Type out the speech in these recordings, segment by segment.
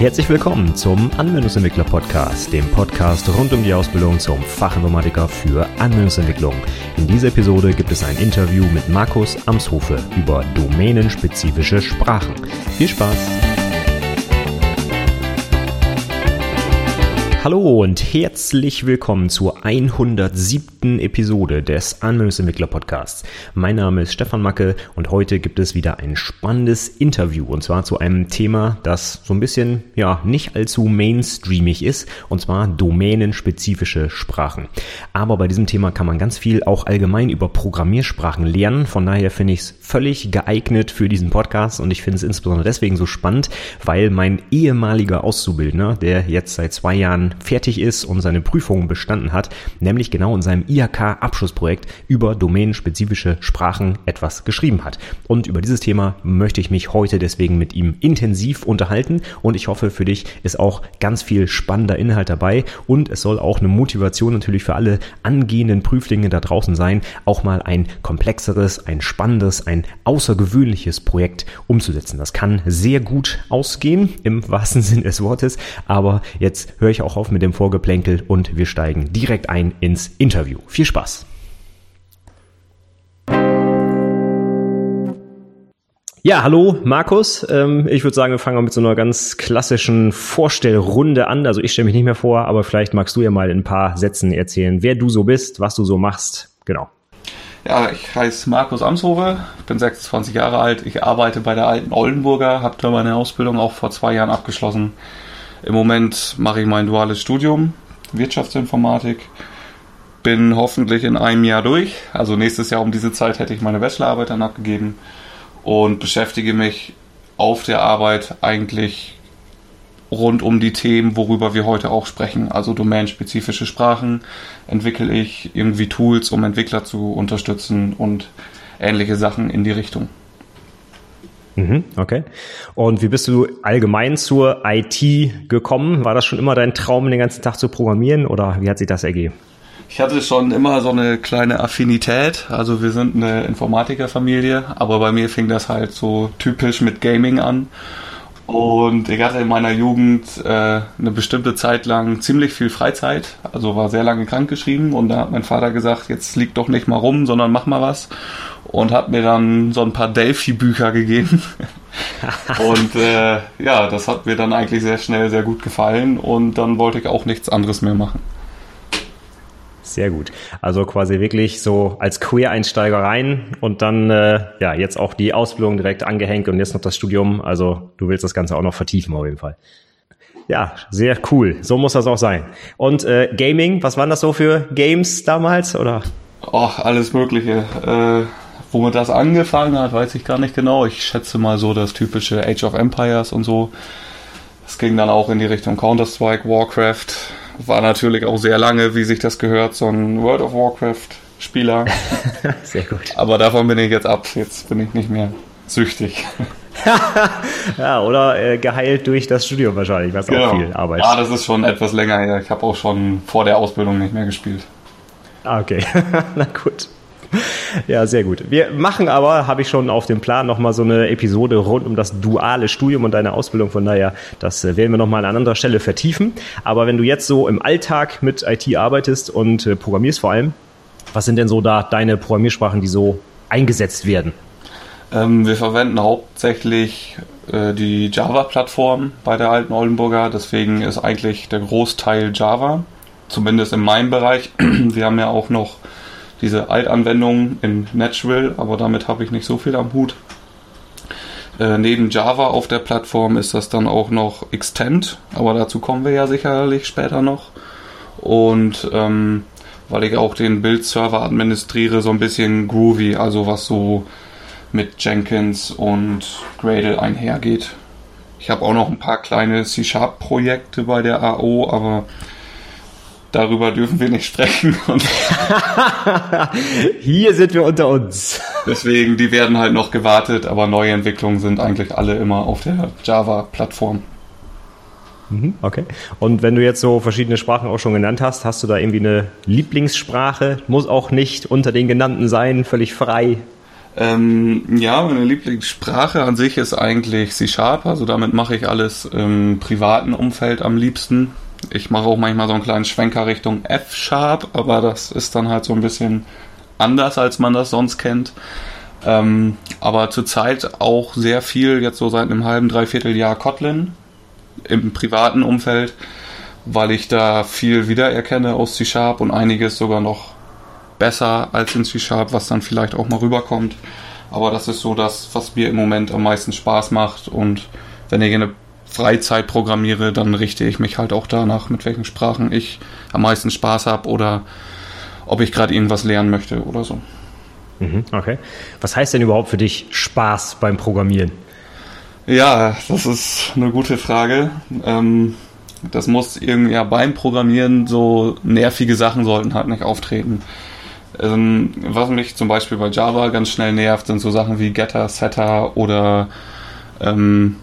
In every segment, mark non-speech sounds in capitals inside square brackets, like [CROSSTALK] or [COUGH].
Herzlich willkommen zum Anwendungsentwickler Podcast, dem Podcast rund um die Ausbildung zum Fachinformatiker für Anwendungsentwicklung. In dieser Episode gibt es ein Interview mit Markus Amshofe über domänenspezifische Sprachen. Viel Spaß! Hallo und herzlich willkommen zur 107. Episode des Anwendungsentwickler Podcasts. Mein Name ist Stefan Macke und heute gibt es wieder ein spannendes Interview und zwar zu einem Thema, das so ein bisschen, ja, nicht allzu mainstreamig ist und zwar domänenspezifische Sprachen. Aber bei diesem Thema kann man ganz viel auch allgemein über Programmiersprachen lernen. Von daher finde ich es völlig geeignet für diesen Podcast und ich finde es insbesondere deswegen so spannend, weil mein ehemaliger Auszubildender, der jetzt seit zwei Jahren fertig ist und seine Prüfungen bestanden hat, nämlich genau in seinem IHK-Abschlussprojekt über domänenspezifische Sprachen etwas geschrieben hat. Und über dieses Thema möchte ich mich heute deswegen mit ihm intensiv unterhalten und ich hoffe, für dich ist auch ganz viel spannender Inhalt dabei und es soll auch eine Motivation natürlich für alle angehenden Prüflinge da draußen sein, auch mal ein komplexeres, ein spannendes, ein außergewöhnliches Projekt umzusetzen. Das kann sehr gut ausgehen, im wahrsten [LAUGHS] Sinne des Wortes, aber jetzt höre ich auch auf mit dem Vorgeplänkel und wir steigen direkt ein ins Interview. Viel Spaß! Ja, hallo Markus. Ähm, ich würde sagen, wir fangen mit so einer ganz klassischen Vorstellrunde an. Also ich stelle mich nicht mehr vor, aber vielleicht magst du ja mal in ein paar Sätzen erzählen, wer du so bist, was du so machst. Genau. Ja, ich heiße Markus Amshofe, bin 26 Jahre alt. Ich arbeite bei der alten Oldenburger, habe da meine Ausbildung auch vor zwei Jahren abgeschlossen. Im Moment mache ich mein duales Studium, Wirtschaftsinformatik. Bin hoffentlich in einem Jahr durch. Also nächstes Jahr um diese Zeit hätte ich meine Bachelorarbeit dann abgegeben und beschäftige mich auf der Arbeit eigentlich rund um die Themen, worüber wir heute auch sprechen. Also domänenspezifische Sprachen entwickle ich, irgendwie Tools, um Entwickler zu unterstützen und ähnliche Sachen in die Richtung. Mhm, okay. Und wie bist du allgemein zur IT gekommen? War das schon immer dein Traum, den ganzen Tag zu programmieren oder wie hat sich das ergeben? Ich hatte schon immer so eine kleine Affinität. Also wir sind eine Informatikerfamilie, aber bei mir fing das halt so typisch mit Gaming an. Und ich hatte in meiner Jugend äh, eine bestimmte Zeit lang ziemlich viel Freizeit, also war sehr lange krankgeschrieben und da hat mein Vater gesagt, jetzt lieg doch nicht mal rum, sondern mach mal was und hat mir dann so ein paar Delphi-Bücher gegeben. [LAUGHS] und äh, ja, das hat mir dann eigentlich sehr schnell sehr gut gefallen und dann wollte ich auch nichts anderes mehr machen. Sehr gut. Also quasi wirklich so als Queer-Einsteiger rein und dann äh, ja jetzt auch die Ausbildung direkt angehängt und jetzt noch das Studium. Also du willst das Ganze auch noch vertiefen auf jeden Fall. Ja, sehr cool. So muss das auch sein. Und äh, Gaming, was waren das so für Games damals oder? Ach, alles Mögliche. Äh, womit das angefangen hat, weiß ich gar nicht genau. Ich schätze mal so das typische Age of Empires und so. Es ging dann auch in die Richtung Counter-Strike, Warcraft, war natürlich auch sehr lange, wie sich das gehört, so ein World of Warcraft-Spieler. [LAUGHS] sehr gut. Aber davon bin ich jetzt ab. Jetzt bin ich nicht mehr süchtig. [LAUGHS] ja, oder äh, geheilt durch das Studium wahrscheinlich, was genau. auch viel Arbeit. Ja, das ist schon etwas länger her. Ich habe auch schon vor der Ausbildung nicht mehr gespielt. Ah, okay. [LAUGHS] Na gut. Ja, sehr gut. Wir machen aber, habe ich schon auf dem Plan, nochmal so eine Episode rund um das duale Studium und deine Ausbildung. Von daher, das werden wir nochmal an anderer Stelle vertiefen. Aber wenn du jetzt so im Alltag mit IT arbeitest und äh, programmierst vor allem, was sind denn so da deine Programmiersprachen, die so eingesetzt werden? Ähm, wir verwenden hauptsächlich äh, die Java-Plattform bei der alten Oldenburger. Deswegen ist eigentlich der Großteil Java. Zumindest in meinem Bereich. [CLEARS THROAT] Wir haben ja auch noch diese Altanwendung in Natural, aber damit habe ich nicht so viel am Hut. Äh, neben Java auf der Plattform ist das dann auch noch Extend, aber dazu kommen wir ja sicherlich später noch. Und ähm, weil ich auch den Build-Server administriere, so ein bisschen groovy, also was so mit Jenkins und Gradle einhergeht. Ich habe auch noch ein paar kleine C-Sharp-Projekte bei der AO, aber darüber dürfen wir nicht sprechen. [LAUGHS] Hier sind wir unter uns. Deswegen, die werden halt noch gewartet, aber neue Entwicklungen sind eigentlich alle immer auf der Java-Plattform. Mhm, okay. Und wenn du jetzt so verschiedene Sprachen auch schon genannt hast, hast du da irgendwie eine Lieblingssprache? Muss auch nicht unter den genannten sein, völlig frei. Ähm, ja, meine Lieblingssprache an sich ist eigentlich C-Sharp, also damit mache ich alles im privaten Umfeld am liebsten. Ich mache auch manchmal so einen kleinen Schwenker Richtung F-Sharp, aber das ist dann halt so ein bisschen anders, als man das sonst kennt. Ähm, aber zurzeit auch sehr viel, jetzt so seit einem halben, dreiviertel Jahr Kotlin im privaten Umfeld, weil ich da viel wiedererkenne aus C-Sharp und einiges sogar noch besser als in C-Sharp, was dann vielleicht auch mal rüberkommt. Aber das ist so das, was mir im Moment am meisten Spaß macht. Und wenn in der Freizeit programmiere, dann richte ich mich halt auch danach, mit welchen Sprachen ich am meisten Spaß habe oder ob ich gerade irgendwas lernen möchte oder so. Mhm, okay. Was heißt denn überhaupt für dich Spaß beim Programmieren? Ja, das ist eine gute Frage. Ähm, das muss irgendwie ja beim Programmieren so nervige Sachen sollten halt nicht auftreten. Ähm, was mich zum Beispiel bei Java ganz schnell nervt, sind so Sachen wie Getter, Setter oder ähm,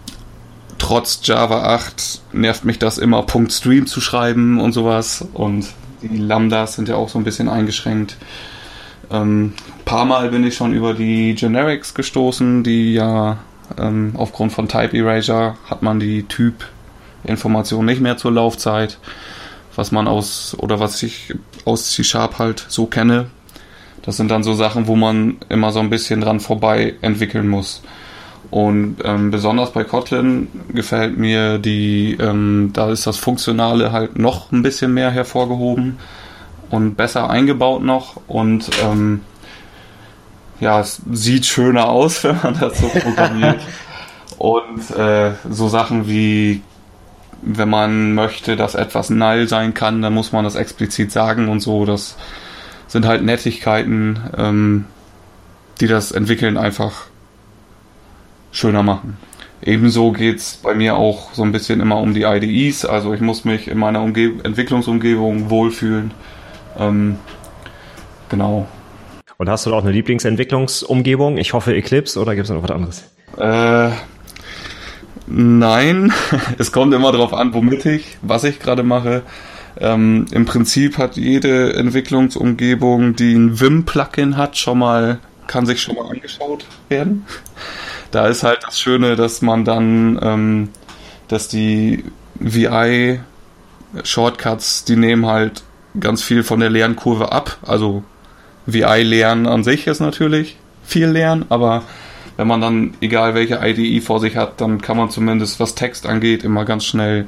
trotz Java 8 nervt mich das immer, Punkt Stream zu schreiben und sowas. Und die Lambdas sind ja auch so ein bisschen eingeschränkt. Ähm, paar Mal bin ich schon über die Generics gestoßen, die ja ähm, aufgrund von Type Erasure hat man die Typ-Information nicht mehr zur Laufzeit, was man aus oder was ich aus C-Sharp halt so kenne. Das sind dann so Sachen, wo man immer so ein bisschen dran vorbei entwickeln muss. Und ähm, besonders bei Kotlin gefällt mir die, ähm, da ist das Funktionale halt noch ein bisschen mehr hervorgehoben und besser eingebaut noch und ähm, ja, es sieht schöner aus, [LAUGHS] wenn man das so programmiert. [LAUGHS] und äh, so Sachen wie, wenn man möchte, dass etwas null sein kann, dann muss man das explizit sagen und so. Das sind halt Nettigkeiten, ähm, die das Entwickeln einfach schöner machen. Ebenso geht es bei mir auch so ein bisschen immer um die IDEs. Also ich muss mich in meiner Umge Entwicklungsumgebung wohlfühlen. Ähm, genau. Und hast du auch eine Lieblingsentwicklungsumgebung? Ich hoffe Eclipse oder gibt es noch was anderes? Äh, nein, [LAUGHS] es kommt immer darauf an, womit ich, was ich gerade mache. Ähm, Im Prinzip hat jede Entwicklungsumgebung, die ein Vim-Plugin hat, schon mal, kann sich schon mal angeschaut werden. Da ist halt das Schöne, dass man dann, ähm, dass die VI-Shortcuts, die nehmen halt ganz viel von der Lernkurve ab. Also VI-Lernen an sich ist natürlich viel Lernen, aber wenn man dann, egal welche IDE vor sich hat, dann kann man zumindest, was Text angeht, immer ganz schnell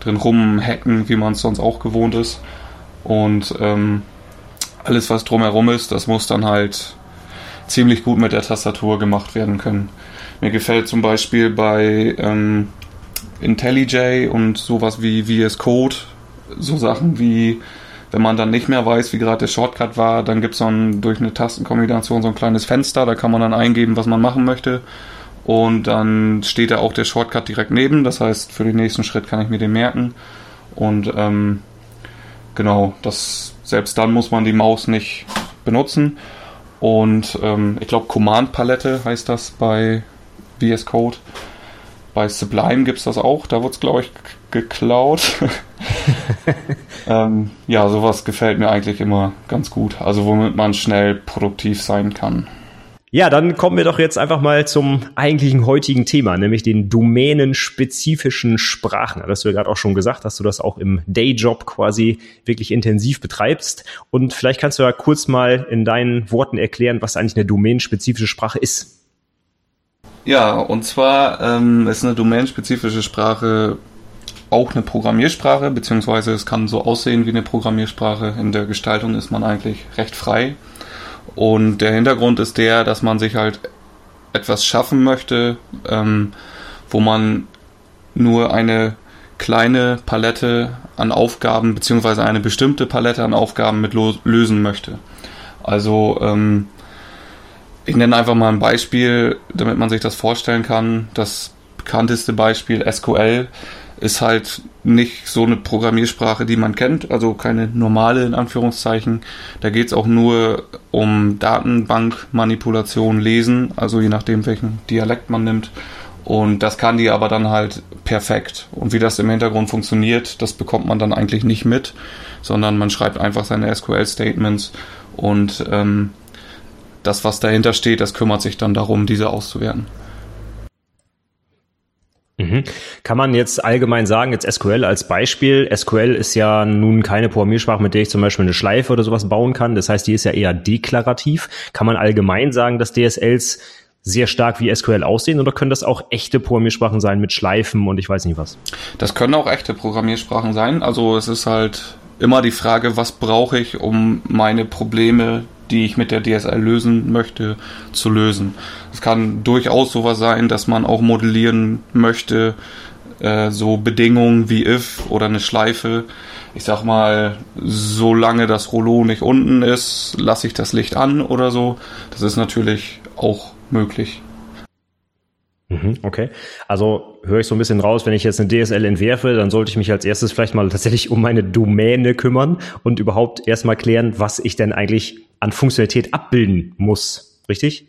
drin rumhacken, wie man es sonst auch gewohnt ist. Und ähm, alles, was drumherum ist, das muss dann halt ziemlich gut mit der Tastatur gemacht werden können. Mir gefällt zum Beispiel bei ähm, IntelliJ und sowas wie VS Code so Sachen wie wenn man dann nicht mehr weiß, wie gerade der Shortcut war, dann gibt es dann durch eine Tastenkombination so ein kleines Fenster, da kann man dann eingeben, was man machen möchte. Und dann steht da auch der Shortcut direkt neben. Das heißt, für den nächsten Schritt kann ich mir den merken. Und ähm, genau, das selbst dann muss man die Maus nicht benutzen. Und ähm, ich glaube, Command-Palette heißt das bei VS Code. Bei Sublime gibt es das auch, da wurde es, glaube ich, geklaut. [LAUGHS] [LAUGHS] ähm, ja, sowas gefällt mir eigentlich immer ganz gut. Also womit man schnell produktiv sein kann. Ja, dann kommen wir doch jetzt einfach mal zum eigentlichen heutigen Thema, nämlich den domänenspezifischen Sprachen. Das hast du ja gerade auch schon gesagt, dass du das auch im Dayjob quasi wirklich intensiv betreibst. Und vielleicht kannst du ja kurz mal in deinen Worten erklären, was eigentlich eine domänenspezifische Sprache ist. Ja, und zwar ähm, ist eine domänenspezifische Sprache auch eine Programmiersprache, beziehungsweise es kann so aussehen wie eine Programmiersprache. In der Gestaltung ist man eigentlich recht frei. Und der Hintergrund ist der, dass man sich halt etwas schaffen möchte, ähm, wo man nur eine kleine Palette an Aufgaben, beziehungsweise eine bestimmte Palette an Aufgaben mit lösen möchte. Also ähm, ich nenne einfach mal ein Beispiel, damit man sich das vorstellen kann. Das bekannteste Beispiel SQL ist halt nicht so eine Programmiersprache, die man kennt, also keine normale in Anführungszeichen. Da geht es auch nur um Datenbankmanipulation, Lesen, also je nachdem, welchen Dialekt man nimmt. Und das kann die aber dann halt perfekt. Und wie das im Hintergrund funktioniert, das bekommt man dann eigentlich nicht mit, sondern man schreibt einfach seine SQL-Statements und ähm, das, was dahinter steht, das kümmert sich dann darum, diese auszuwerten. Mhm. Kann man jetzt allgemein sagen, jetzt SQL als Beispiel, SQL ist ja nun keine Programmiersprache, mit der ich zum Beispiel eine Schleife oder sowas bauen kann. Das heißt, die ist ja eher deklarativ. Kann man allgemein sagen, dass DSLs sehr stark wie SQL aussehen oder können das auch echte Programmiersprachen sein mit Schleifen und ich weiß nicht was? Das können auch echte Programmiersprachen sein. Also es ist halt immer die Frage, was brauche ich, um meine Probleme, die ich mit der DSL lösen möchte, zu lösen. Es kann durchaus sowas sein, dass man auch modellieren möchte, äh, so Bedingungen wie if oder eine Schleife. Ich sag mal, solange das Rollo nicht unten ist, lasse ich das Licht an oder so. Das ist natürlich auch möglich. Mhm, okay. Also höre ich so ein bisschen raus, wenn ich jetzt eine DSL entwerfe, dann sollte ich mich als erstes vielleicht mal [LAUGHS] tatsächlich um meine Domäne kümmern und überhaupt erstmal klären, was ich denn eigentlich an Funktionalität abbilden muss. Richtig?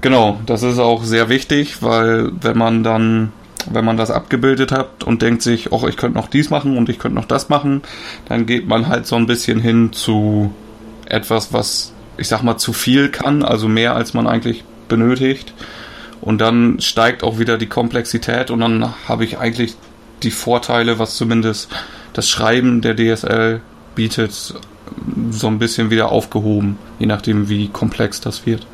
Genau, das ist auch sehr wichtig, weil wenn man dann, wenn man das abgebildet hat und denkt sich, oh, ich könnte noch dies machen und ich könnte noch das machen, dann geht man halt so ein bisschen hin zu etwas, was ich sag mal zu viel kann, also mehr als man eigentlich benötigt. Und dann steigt auch wieder die Komplexität und dann habe ich eigentlich die Vorteile, was zumindest das Schreiben der DSL bietet, so ein bisschen wieder aufgehoben, je nachdem, wie komplex das wird.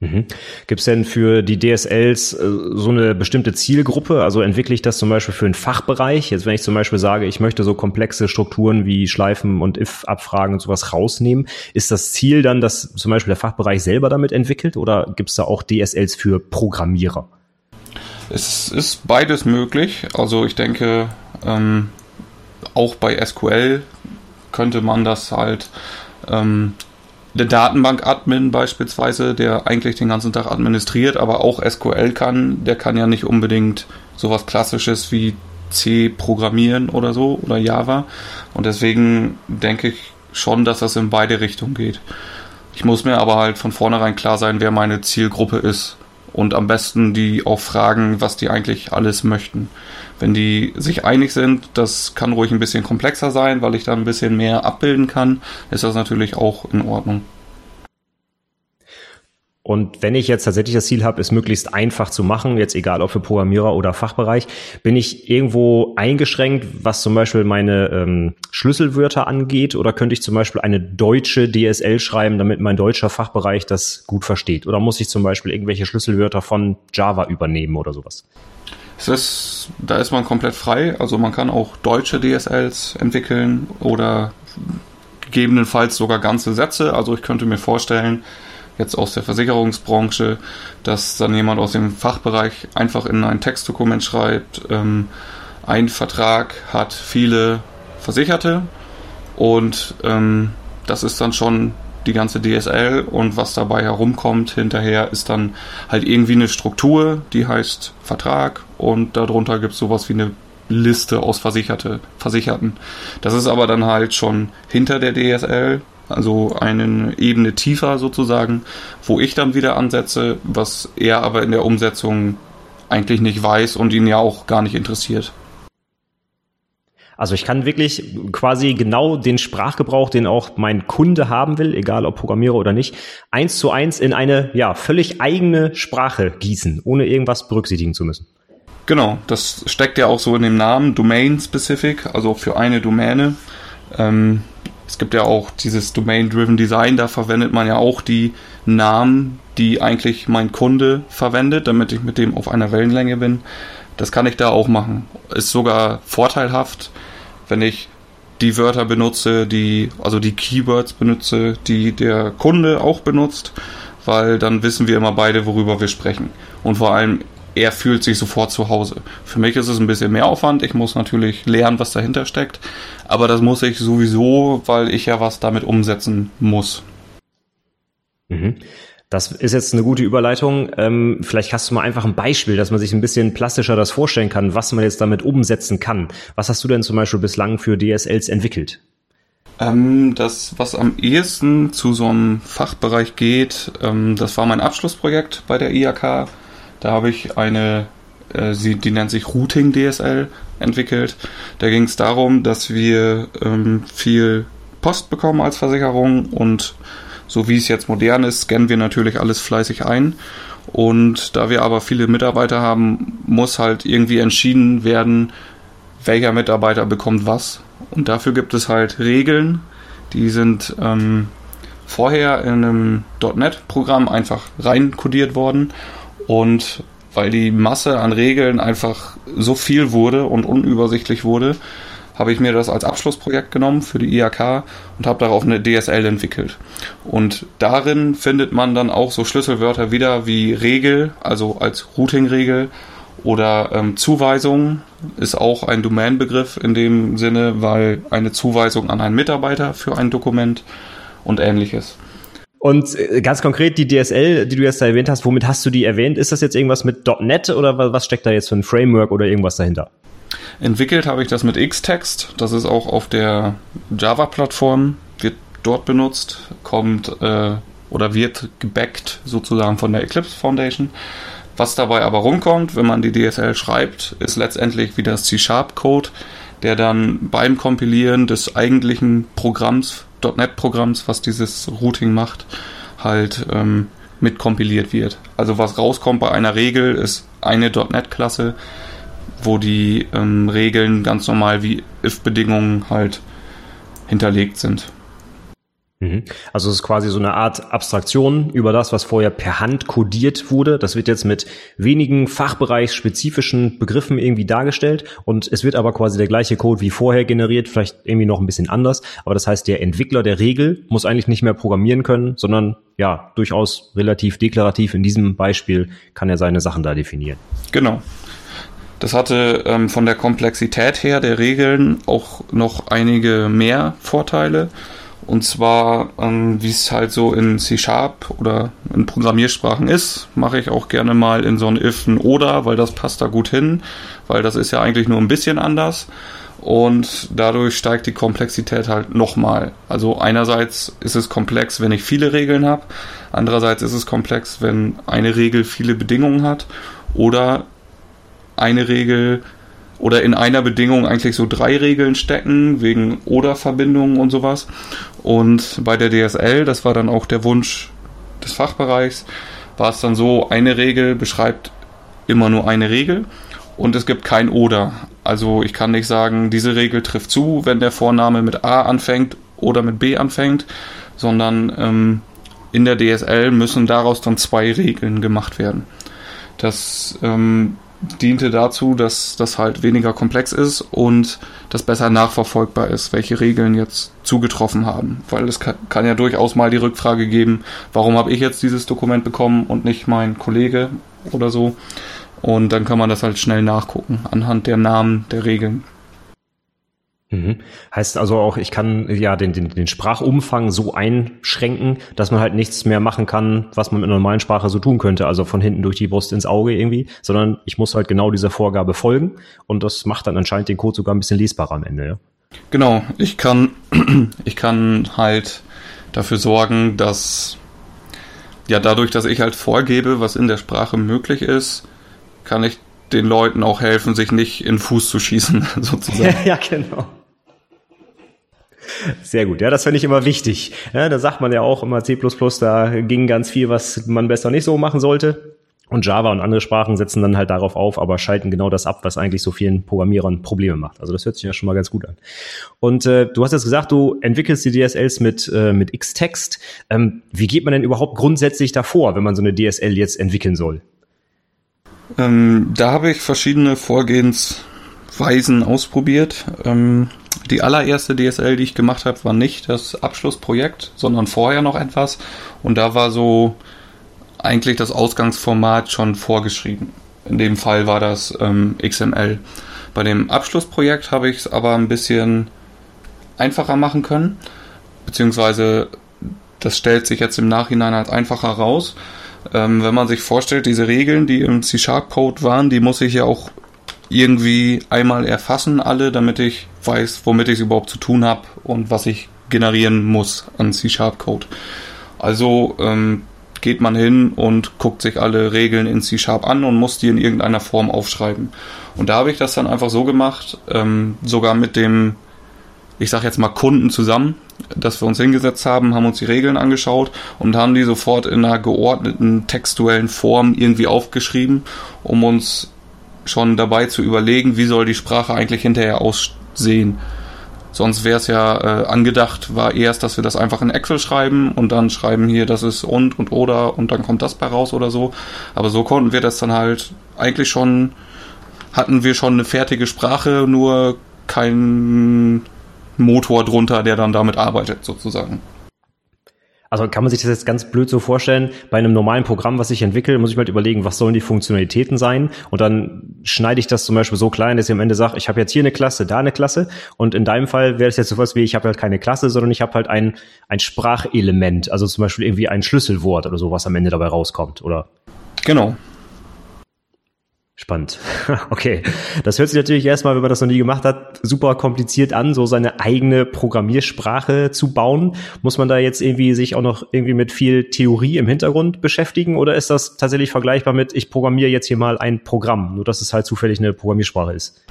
Mhm. Gibt es denn für die DSLs äh, so eine bestimmte Zielgruppe? Also entwickle ich das zum Beispiel für einen Fachbereich? Jetzt wenn ich zum Beispiel sage, ich möchte so komplexe Strukturen wie Schleifen und If-Abfragen und sowas rausnehmen, ist das Ziel dann, dass zum Beispiel der Fachbereich selber damit entwickelt oder gibt es da auch DSLs für Programmierer? Es ist beides möglich. Also ich denke, ähm, auch bei SQL könnte man das halt ähm, der Datenbank-Admin beispielsweise, der eigentlich den ganzen Tag administriert, aber auch SQL kann, der kann ja nicht unbedingt sowas Klassisches wie C programmieren oder so oder Java. Und deswegen denke ich schon, dass das in beide Richtungen geht. Ich muss mir aber halt von vornherein klar sein, wer meine Zielgruppe ist. Und am besten die auch fragen, was die eigentlich alles möchten. Wenn die sich einig sind, das kann ruhig ein bisschen komplexer sein, weil ich da ein bisschen mehr abbilden kann, ist das natürlich auch in Ordnung. Und wenn ich jetzt tatsächlich das Ziel habe, es möglichst einfach zu machen, jetzt egal ob für Programmierer oder Fachbereich, bin ich irgendwo eingeschränkt, was zum Beispiel meine ähm, Schlüsselwörter angeht? Oder könnte ich zum Beispiel eine deutsche DSL schreiben, damit mein deutscher Fachbereich das gut versteht? Oder muss ich zum Beispiel irgendwelche Schlüsselwörter von Java übernehmen oder sowas? Ist, da ist man komplett frei. Also man kann auch deutsche DSLs entwickeln oder gegebenenfalls sogar ganze Sätze. Also ich könnte mir vorstellen, jetzt aus der Versicherungsbranche, dass dann jemand aus dem Fachbereich einfach in ein Textdokument schreibt, ähm, ein Vertrag hat viele Versicherte und ähm, das ist dann schon die ganze DSL und was dabei herumkommt hinterher ist dann halt irgendwie eine Struktur, die heißt Vertrag und darunter gibt es sowas wie eine Liste aus Versicherte, Versicherten. Das ist aber dann halt schon hinter der DSL, also eine Ebene tiefer sozusagen, wo ich dann wieder ansetze, was er aber in der Umsetzung eigentlich nicht weiß und ihn ja auch gar nicht interessiert. Also ich kann wirklich quasi genau den Sprachgebrauch, den auch mein Kunde haben will, egal ob Programmierer oder nicht, eins zu eins in eine ja völlig eigene Sprache gießen, ohne irgendwas berücksichtigen zu müssen. Genau, das steckt ja auch so in dem Namen Domain Specific, also für eine Domäne. Ähm, es gibt ja auch dieses Domain-Driven Design, da verwendet man ja auch die Namen, die eigentlich mein Kunde verwendet, damit ich mit dem auf einer Wellenlänge bin. Das kann ich da auch machen. Ist sogar vorteilhaft, wenn ich die Wörter benutze, die, also die Keywords benutze, die der Kunde auch benutzt, weil dann wissen wir immer beide, worüber wir sprechen. Und vor allem, er fühlt sich sofort zu Hause. Für mich ist es ein bisschen mehr Aufwand. Ich muss natürlich lernen, was dahinter steckt. Aber das muss ich sowieso, weil ich ja was damit umsetzen muss. Mhm. Das ist jetzt eine gute Überleitung. Ähm, vielleicht hast du mal einfach ein Beispiel, dass man sich ein bisschen plastischer das vorstellen kann, was man jetzt damit umsetzen kann. Was hast du denn zum Beispiel bislang für DSLs entwickelt? Ähm, das, was am ehesten zu so einem Fachbereich geht, ähm, das war mein Abschlussprojekt bei der IAK. Da habe ich eine, äh, sie, die nennt sich Routing DSL entwickelt. Da ging es darum, dass wir ähm, viel Post bekommen als Versicherung und so wie es jetzt modern ist, scannen wir natürlich alles fleißig ein. Und da wir aber viele Mitarbeiter haben, muss halt irgendwie entschieden werden, welcher Mitarbeiter bekommt was. Und dafür gibt es halt Regeln, die sind ähm, vorher in einem .NET-Programm einfach reinkodiert worden. Und weil die Masse an Regeln einfach so viel wurde und unübersichtlich wurde, habe ich mir das als Abschlussprojekt genommen für die IAK und habe darauf eine DSL entwickelt. Und darin findet man dann auch so Schlüsselwörter wieder wie Regel, also als Routing-Regel oder ähm, Zuweisung ist auch ein Domain-Begriff in dem Sinne, weil eine Zuweisung an einen Mitarbeiter für ein Dokument und ähnliches. Und äh, ganz konkret die DSL, die du jetzt da erwähnt hast, womit hast du die erwähnt? Ist das jetzt irgendwas mit .NET oder was steckt da jetzt für ein Framework oder irgendwas dahinter? Entwickelt habe ich das mit Xtext. Das ist auch auf der Java-Plattform, wird dort benutzt, kommt äh, oder wird gebackt sozusagen von der Eclipse Foundation. Was dabei aber rumkommt, wenn man die DSL schreibt, ist letztendlich wieder das C-Sharp-Code, der dann beim Kompilieren des eigentlichen Programms, .NET-Programms, was dieses Routing macht, halt ähm, mitkompiliert wird. Also was rauskommt bei einer Regel ist eine .NET-Klasse, wo die ähm, Regeln ganz normal wie if-Bedingungen halt hinterlegt sind. Mhm. Also es ist quasi so eine Art Abstraktion über das, was vorher per Hand kodiert wurde. Das wird jetzt mit wenigen fachbereichsspezifischen Begriffen irgendwie dargestellt und es wird aber quasi der gleiche Code wie vorher generiert, vielleicht irgendwie noch ein bisschen anders. Aber das heißt, der Entwickler der Regel muss eigentlich nicht mehr programmieren können, sondern ja, durchaus relativ deklarativ in diesem Beispiel kann er seine Sachen da definieren. Genau. Das hatte ähm, von der Komplexität her der Regeln auch noch einige mehr Vorteile. Und zwar, ähm, wie es halt so in C-Sharp oder in Programmiersprachen ist, mache ich auch gerne mal in so ein if ein oder, weil das passt da gut hin, weil das ist ja eigentlich nur ein bisschen anders. Und dadurch steigt die Komplexität halt nochmal. Also einerseits ist es komplex, wenn ich viele Regeln habe. Andererseits ist es komplex, wenn eine Regel viele Bedingungen hat. Oder eine Regel oder in einer Bedingung eigentlich so drei Regeln stecken, wegen Oder-Verbindungen und sowas. Und bei der DSL, das war dann auch der Wunsch des Fachbereichs, war es dann so, eine Regel beschreibt immer nur eine Regel und es gibt kein Oder. Also ich kann nicht sagen, diese Regel trifft zu, wenn der Vorname mit A anfängt oder mit B anfängt, sondern ähm, in der DSL müssen daraus dann zwei Regeln gemacht werden. Das ähm, diente dazu, dass das halt weniger komplex ist und das besser nachverfolgbar ist, welche Regeln jetzt zugetroffen haben. Weil es kann, kann ja durchaus mal die Rückfrage geben, warum habe ich jetzt dieses Dokument bekommen und nicht mein Kollege oder so. Und dann kann man das halt schnell nachgucken anhand der Namen der Regeln. Mhm. Heißt also auch, ich kann ja den, den, den Sprachumfang so einschränken, dass man halt nichts mehr machen kann, was man mit einer normalen Sprache so tun könnte, also von hinten durch die Brust ins Auge irgendwie, sondern ich muss halt genau dieser Vorgabe folgen und das macht dann anscheinend den Code sogar ein bisschen lesbarer am Ende, ja? Genau, ich kann, [CLEARS THROAT] ich kann halt dafür sorgen, dass ja dadurch, dass ich halt vorgebe, was in der Sprache möglich ist, kann ich den Leuten auch helfen, sich nicht in Fuß zu schießen, [LAUGHS] sozusagen. ja, genau. Sehr gut, ja, das finde ich immer wichtig. Ja, da sagt man ja auch immer C++, da ging ganz viel, was man besser nicht so machen sollte. Und Java und andere Sprachen setzen dann halt darauf auf, aber schalten genau das ab, was eigentlich so vielen Programmierern Probleme macht. Also das hört sich ja schon mal ganz gut an. Und äh, du hast jetzt gesagt, du entwickelst die DSLs mit, äh, mit Xtext. Ähm, wie geht man denn überhaupt grundsätzlich davor, wenn man so eine DSL jetzt entwickeln soll? Ähm, da habe ich verschiedene Vorgehensweisen ausprobiert. Ähm, die allererste DSL, die ich gemacht habe, war nicht das Abschlussprojekt, sondern vorher noch etwas. Und da war so eigentlich das Ausgangsformat schon vorgeschrieben. In dem Fall war das ähm, XML. Bei dem Abschlussprojekt habe ich es aber ein bisschen einfacher machen können, beziehungsweise das stellt sich jetzt im Nachhinein als einfacher raus. Ähm, wenn man sich vorstellt, diese Regeln, die im C-Sharp-Code waren, die muss ich ja auch irgendwie einmal erfassen, alle, damit ich weiß, womit ich es überhaupt zu tun habe und was ich generieren muss an C-Sharp-Code. Also ähm, geht man hin und guckt sich alle Regeln in C-Sharp an und muss die in irgendeiner Form aufschreiben. Und da habe ich das dann einfach so gemacht, ähm, sogar mit dem ich sage jetzt mal Kunden zusammen, dass wir uns hingesetzt haben, haben uns die Regeln angeschaut und haben die sofort in einer geordneten textuellen Form irgendwie aufgeschrieben, um uns schon dabei zu überlegen, wie soll die Sprache eigentlich hinterher aussehen. Sonst wäre es ja äh, angedacht, war erst, dass wir das einfach in Excel schreiben und dann schreiben hier, das ist und und oder und dann kommt das bei raus oder so. Aber so konnten wir das dann halt eigentlich schon, hatten wir schon eine fertige Sprache, nur kein Motor drunter, der dann damit arbeitet, sozusagen. Also kann man sich das jetzt ganz blöd so vorstellen, bei einem normalen Programm, was ich entwickle, muss ich mal halt überlegen, was sollen die Funktionalitäten sein und dann schneide ich das zum Beispiel so klein, dass ich am Ende sage, ich habe jetzt hier eine Klasse, da eine Klasse und in deinem Fall wäre es jetzt sowas wie, ich habe halt keine Klasse, sondern ich habe halt ein, ein Sprachelement, also zum Beispiel irgendwie ein Schlüsselwort oder so, was am Ende dabei rauskommt, oder? Genau, Spannend. [LAUGHS] Okay. Das hört sich natürlich erstmal, wenn man das noch nie gemacht hat, super kompliziert an, so seine eigene Programmiersprache zu bauen. Muss man da jetzt irgendwie sich auch noch irgendwie mit viel Theorie im Hintergrund beschäftigen oder ist das tatsächlich vergleichbar mit, ich programmiere jetzt hier mal ein Programm, nur dass es halt zufällig eine Programmiersprache ist?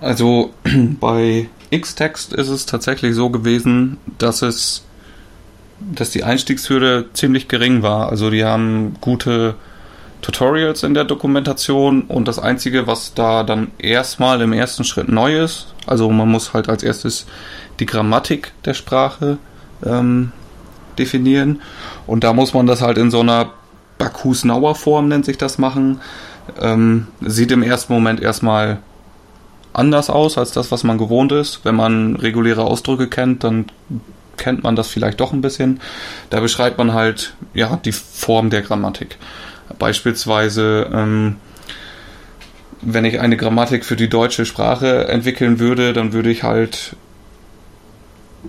Also [CLEARS THROAT] bei Xtext ist es tatsächlich so gewesen, dass es, dass die Einstiegshürde ziemlich gering war. Also die haben gute Tutorials in der Dokumentation und das Einzige, was da dann erstmal im ersten Schritt neu ist, also man muss halt als erstes die Grammatik der Sprache ähm, definieren und da muss man das halt in so einer Bakus-Nauer Form, nennt sich das, machen. Ähm, sieht im ersten Moment erstmal anders aus als das, was man gewohnt ist. Wenn man reguläre Ausdrücke kennt, dann kennt man das vielleicht doch ein bisschen. Da beschreibt man halt ja die Form der Grammatik. Beispielsweise, ähm, wenn ich eine Grammatik für die deutsche Sprache entwickeln würde, dann würde ich halt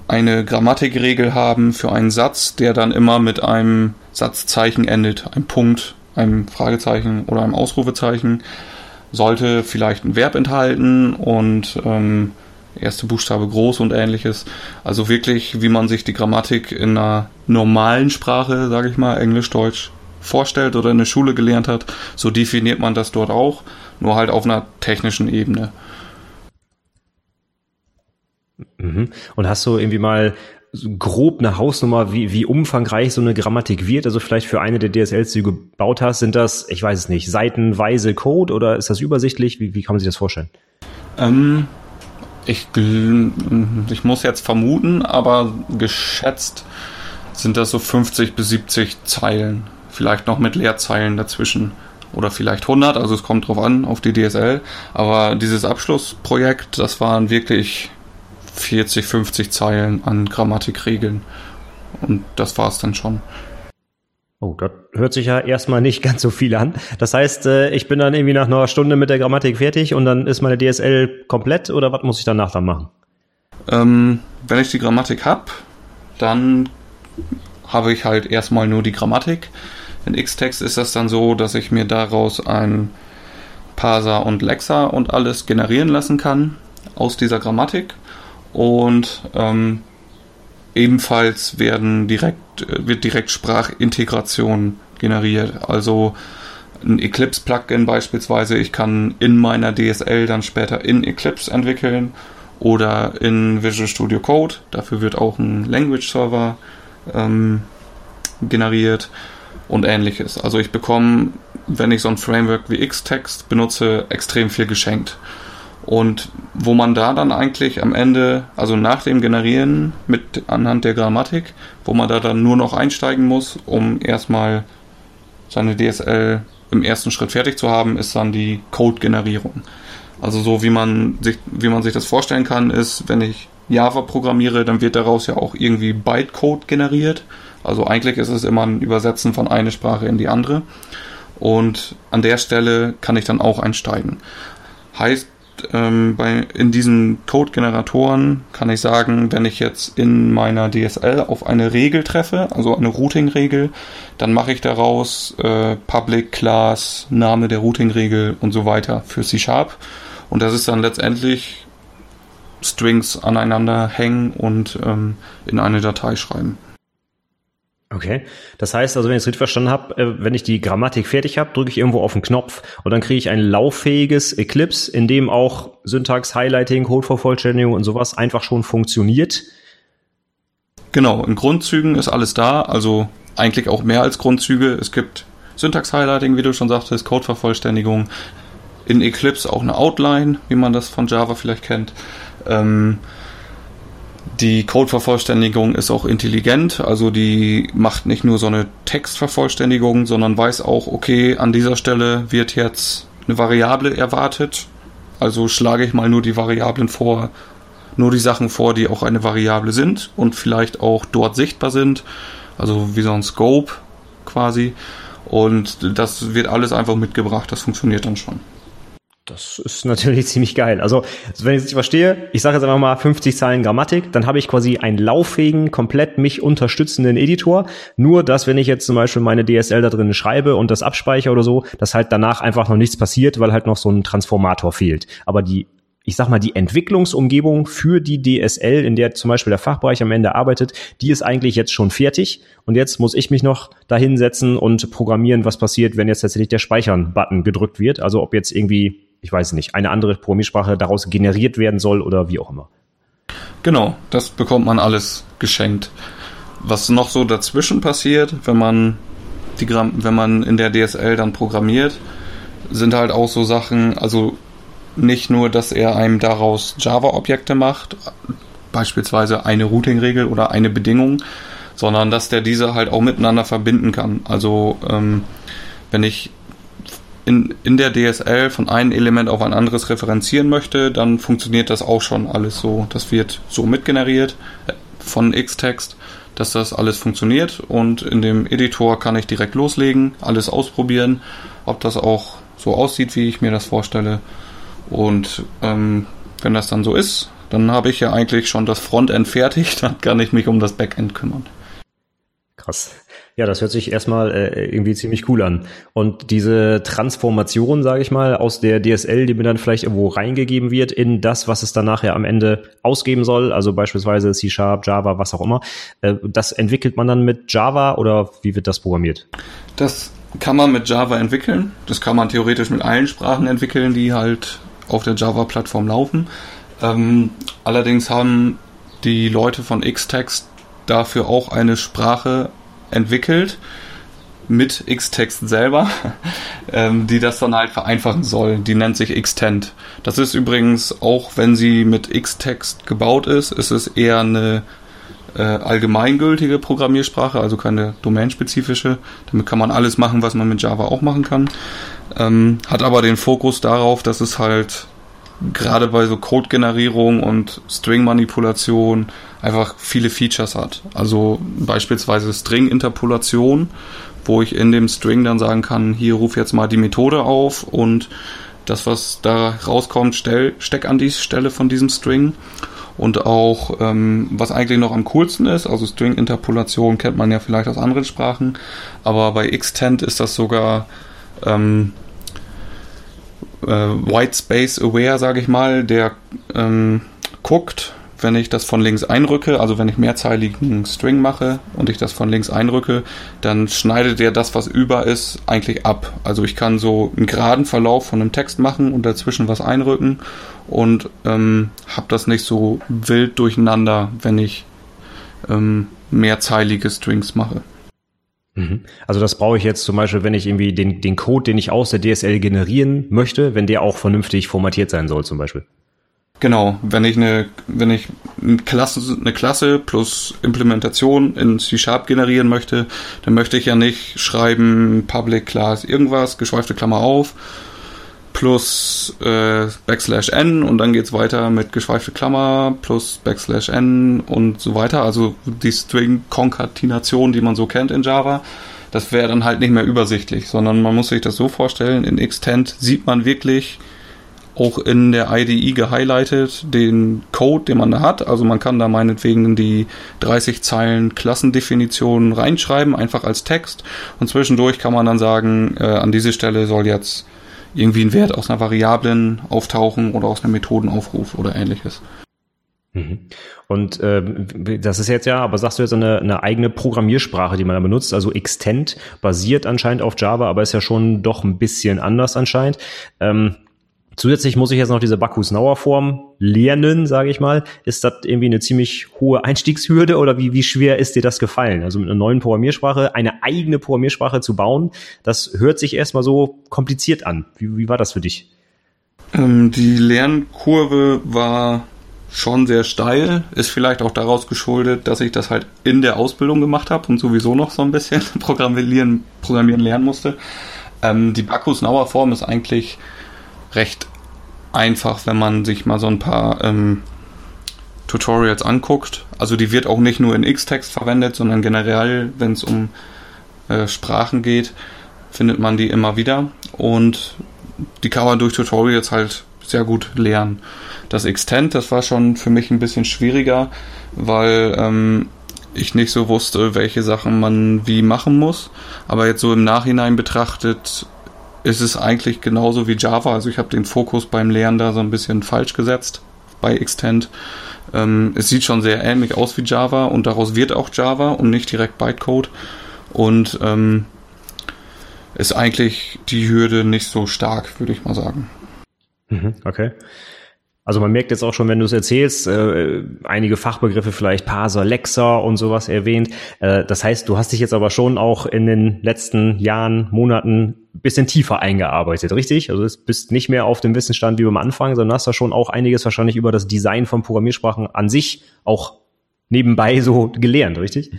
eine Grammatikregel haben für einen Satz, der dann immer mit einem Satzzeichen endet, ein Punkt, einem Fragezeichen oder einem Ausrufezeichen, sollte vielleicht ein Verb enthalten und ähm, erste Buchstabe groß und ähnliches. Also wirklich, wie man sich die Grammatik in einer normalen Sprache, sage ich mal, Englisch, Deutsch, vorstellt oder in der Schule gelernt hat, so definiert man das dort auch, nur halt auf einer technischen Ebene. Mhm. Und hast du irgendwie mal grob eine Hausnummer, wie, wie umfangreich so eine Grammatik wird? Also vielleicht für eine der DSLs, die du gebaut hast, sind das, ich weiß es nicht, seitenweise Code oder ist das übersichtlich? Wie, wie kann man sich das vorstellen? Ähm, ich, ich muss jetzt vermuten, aber geschätzt sind das so 50 bis 70 Zeilen vielleicht noch mit Leerzeilen dazwischen oder vielleicht 100, also es kommt drauf an, auf die DSL. Aber dieses Abschlussprojekt, das waren wirklich 40, 50 Zeilen an Grammatikregeln. Und das war es dann schon. Oh, das hört sich ja erstmal nicht ganz so viel an. Das heißt, äh, ich bin dann irgendwie nach einer Stunde mit der Grammatik fertig und dann ist meine DSL komplett oder was muss ich danach dann machen? Ähm, wenn ich die Grammatik habe, dann habe ich halt erstmal nur die Grammatik. In Xtext ist das dann so, dass ich mir daraus ein Parser und Lexa und alles generieren lassen kann aus dieser Grammatik. Und ähm, ebenfalls werden direkt, äh, wird direkt Sprachintegration generiert. Also ein Eclipse-Plugin beispielsweise, ich kann in meiner DSL dann später in Eclipse entwickeln oder in Visual Studio Code. Dafür wird auch ein Language Server ähm, generiert und ähnliches. Also ich bekomme, wenn ich so ein Framework wie Xtext benutze, extrem viel geschenkt. Und wo man da dann eigentlich am Ende, also nach dem Generieren mit anhand der Grammatik, wo man da dann nur noch einsteigen muss, um erstmal seine DSL im ersten Schritt fertig zu haben, ist dann die Code-Generierung. Also so wie man sich, wie man sich das vorstellen kann, ist, wenn ich Java programmiere, dann wird daraus ja auch irgendwie Bytecode generiert. Also eigentlich ist es immer ein Übersetzen von einer Sprache in die andere. Und an der Stelle kann ich dann auch einsteigen. Heißt, ähm, bei, in diesen Code-Generatoren kann ich sagen, wenn ich jetzt in meiner DSL auf eine Regel treffe, also eine Routing-Regel, dann mache ich daraus äh, Public Class, Name der Routing-Regel und so weiter für C-Sharp. Und das ist dann letztendlich Strings aneinander hängen und ähm, in eine Datei schreiben. Okay, das heißt also, wenn ich es richtig verstanden habe, äh, wenn ich die Grammatik fertig habe, drücke ich irgendwo auf den Knopf und dann kriege ich ein lauffähiges Eclipse, in dem auch Syntax, Highlighting, Codevervollständigung und sowas einfach schon funktioniert. Genau, in Grundzügen ist alles da, also eigentlich auch mehr als Grundzüge. Es gibt Syntax-Highlighting, wie du schon sagtest, Codevervollständigung, in Eclipse auch eine Outline, wie man das von Java vielleicht kennt. Ähm, die Codevervollständigung ist auch intelligent, also die macht nicht nur so eine Textvervollständigung, sondern weiß auch, okay, an dieser Stelle wird jetzt eine Variable erwartet. Also schlage ich mal nur die Variablen vor, nur die Sachen vor, die auch eine Variable sind und vielleicht auch dort sichtbar sind. Also wie so ein Scope quasi. Und das wird alles einfach mitgebracht, das funktioniert dann schon. Das ist [LAUGHS] natürlich ziemlich geil. Also, wenn ich es nicht verstehe, ich sage jetzt einfach mal 50 Zeilen Grammatik, dann habe ich quasi einen lauffähigen, komplett mich unterstützenden Editor. Nur, dass wenn ich jetzt zum Beispiel meine DSL da drin schreibe und das abspeichere oder so, dass halt danach einfach noch nichts passiert, weil halt noch so ein Transformator fehlt. Aber die ich sag mal, die Entwicklungsumgebung für die DSL, in der zum Beispiel der Fachbereich am Ende arbeitet, die ist eigentlich jetzt schon fertig. Und jetzt muss ich mich noch dahinsetzen und programmieren, was passiert, wenn jetzt tatsächlich der Speichern-Button gedrückt wird. Also ob jetzt irgendwie ich weiß nicht, eine andere Programmiersprache daraus generiert werden soll oder wie auch immer. Genau, das bekommt man alles geschenkt. Was noch so dazwischen passiert, wenn man die wenn man in der DSL dann programmiert, sind halt auch so Sachen, also nicht nur, dass er einem daraus Java-Objekte macht, beispielsweise eine Routing-Regel oder eine Bedingung, sondern dass der diese halt auch miteinander verbinden kann. Also ähm, wenn ich in, in der DSL von einem Element auf ein anderes referenzieren möchte, dann funktioniert das auch schon alles so. Das wird so mitgeneriert äh, von Xtext, dass das alles funktioniert und in dem Editor kann ich direkt loslegen, alles ausprobieren, ob das auch so aussieht, wie ich mir das vorstelle. Und ähm, wenn das dann so ist, dann habe ich ja eigentlich schon das Frontend fertig, [LAUGHS] dann kann ich mich um das Backend kümmern. Krass. Ja, das hört sich erstmal äh, irgendwie ziemlich cool an. Und diese Transformation, sage ich mal, aus der DSL, die mir dann vielleicht irgendwo reingegeben wird, in das, was es dann nachher am Ende ausgeben soll, also beispielsweise C Sharp, Java, was auch immer, äh, das entwickelt man dann mit Java oder wie wird das programmiert? Das kann man mit Java entwickeln. Das kann man theoretisch mit allen Sprachen entwickeln, die halt auf der Java-Plattform laufen. Ähm, allerdings haben die Leute von Xtext dafür auch eine Sprache entwickelt mit Xtext selber, [LAUGHS] ähm, die das dann halt vereinfachen soll. Die nennt sich Xtend. Das ist übrigens, auch wenn sie mit Xtext gebaut ist, ist es eher eine äh, allgemeingültige Programmiersprache, also keine domainspezifische. Damit kann man alles machen, was man mit Java auch machen kann. Ähm, hat aber den Fokus darauf, dass es halt gerade bei so Code-Generierung und String-Manipulation einfach viele Features hat. Also beispielsweise String-Interpolation, wo ich in dem String dann sagen kann, hier ruf jetzt mal die Methode auf und das, was da rauskommt, stell, steck an die Stelle von diesem String. Und auch, ähm, was eigentlich noch am coolsten ist, also String-Interpolation kennt man ja vielleicht aus anderen Sprachen, aber bei Xtend ist das sogar ähm, äh, White Space Aware, sage ich mal, der ähm, guckt, wenn ich das von links einrücke, also wenn ich mehrzeiligen String mache und ich das von links einrücke, dann schneidet der das, was über ist, eigentlich ab. Also ich kann so einen geraden Verlauf von einem Text machen und dazwischen was einrücken und ähm, habe das nicht so wild durcheinander, wenn ich ähm, mehrzeilige Strings mache. Mhm. Also das brauche ich jetzt zum Beispiel, wenn ich irgendwie den, den Code, den ich aus der DSL generieren möchte, wenn der auch vernünftig formatiert sein soll zum Beispiel. Genau, wenn ich eine, wenn ich eine Klasse, eine Klasse plus Implementation in C-Sharp generieren möchte, dann möchte ich ja nicht schreiben Public Class irgendwas, geschweifte Klammer auf, plus äh, Backslash n und dann geht's weiter mit geschweifte Klammer plus Backslash n und so weiter. Also die String-Konkatination, die man so kennt in Java, das wäre dann halt nicht mehr übersichtlich, sondern man muss sich das so vorstellen, in Extend sieht man wirklich auch in der IDE gehighlightet den Code, den man da hat. Also man kann da meinetwegen die 30 Zeilen Klassendefinition reinschreiben, einfach als Text. Und zwischendurch kann man dann sagen, äh, an diese Stelle soll jetzt irgendwie ein Wert aus einer Variablen auftauchen oder aus einem Methodenaufruf oder ähnliches. Mhm. Und ähm, das ist jetzt ja, aber sagst du jetzt eine, eine eigene Programmiersprache, die man da benutzt, also Extend basiert anscheinend auf Java, aber ist ja schon doch ein bisschen anders anscheinend. Ähm, Zusätzlich muss ich jetzt noch diese Bacchus-Nauer Form lernen, sage ich mal. Ist das irgendwie eine ziemlich hohe Einstiegshürde oder wie, wie schwer ist dir das gefallen? Also mit einer neuen Programmiersprache eine eigene Programmiersprache zu bauen, das hört sich erstmal so kompliziert an. Wie, wie war das für dich? Ähm, die Lernkurve war schon sehr steil, ist vielleicht auch daraus geschuldet, dass ich das halt in der Ausbildung gemacht habe und sowieso noch so ein bisschen [LAUGHS] Programmieren, Programmieren lernen musste. Ähm, die Bacchus-Nauer Form ist eigentlich recht einfach, wenn man sich mal so ein paar ähm, Tutorials anguckt. Also die wird auch nicht nur in X-Text verwendet, sondern generell, wenn es um äh, Sprachen geht, findet man die immer wieder. Und die kann man durch Tutorials halt sehr gut lernen. Das Extend, das war schon für mich ein bisschen schwieriger, weil ähm, ich nicht so wusste, welche Sachen man wie machen muss. Aber jetzt so im Nachhinein betrachtet ist es eigentlich genauso wie Java. Also ich habe den Fokus beim Lernen da so ein bisschen falsch gesetzt bei Extend. Ähm, es sieht schon sehr ähnlich aus wie Java und daraus wird auch Java und nicht direkt Bytecode. Und ähm, ist eigentlich die Hürde nicht so stark, würde ich mal sagen. Mhm, okay. Also man merkt jetzt auch schon, wenn du es erzählst, äh, einige Fachbegriffe vielleicht Parser, Lexer und sowas erwähnt. Äh, das heißt, du hast dich jetzt aber schon auch in den letzten Jahren, Monaten bisschen tiefer eingearbeitet, richtig? Also du bist nicht mehr auf dem Wissensstand wie beim Anfang, sondern hast da schon auch einiges wahrscheinlich über das Design von Programmiersprachen an sich auch nebenbei so gelernt, richtig?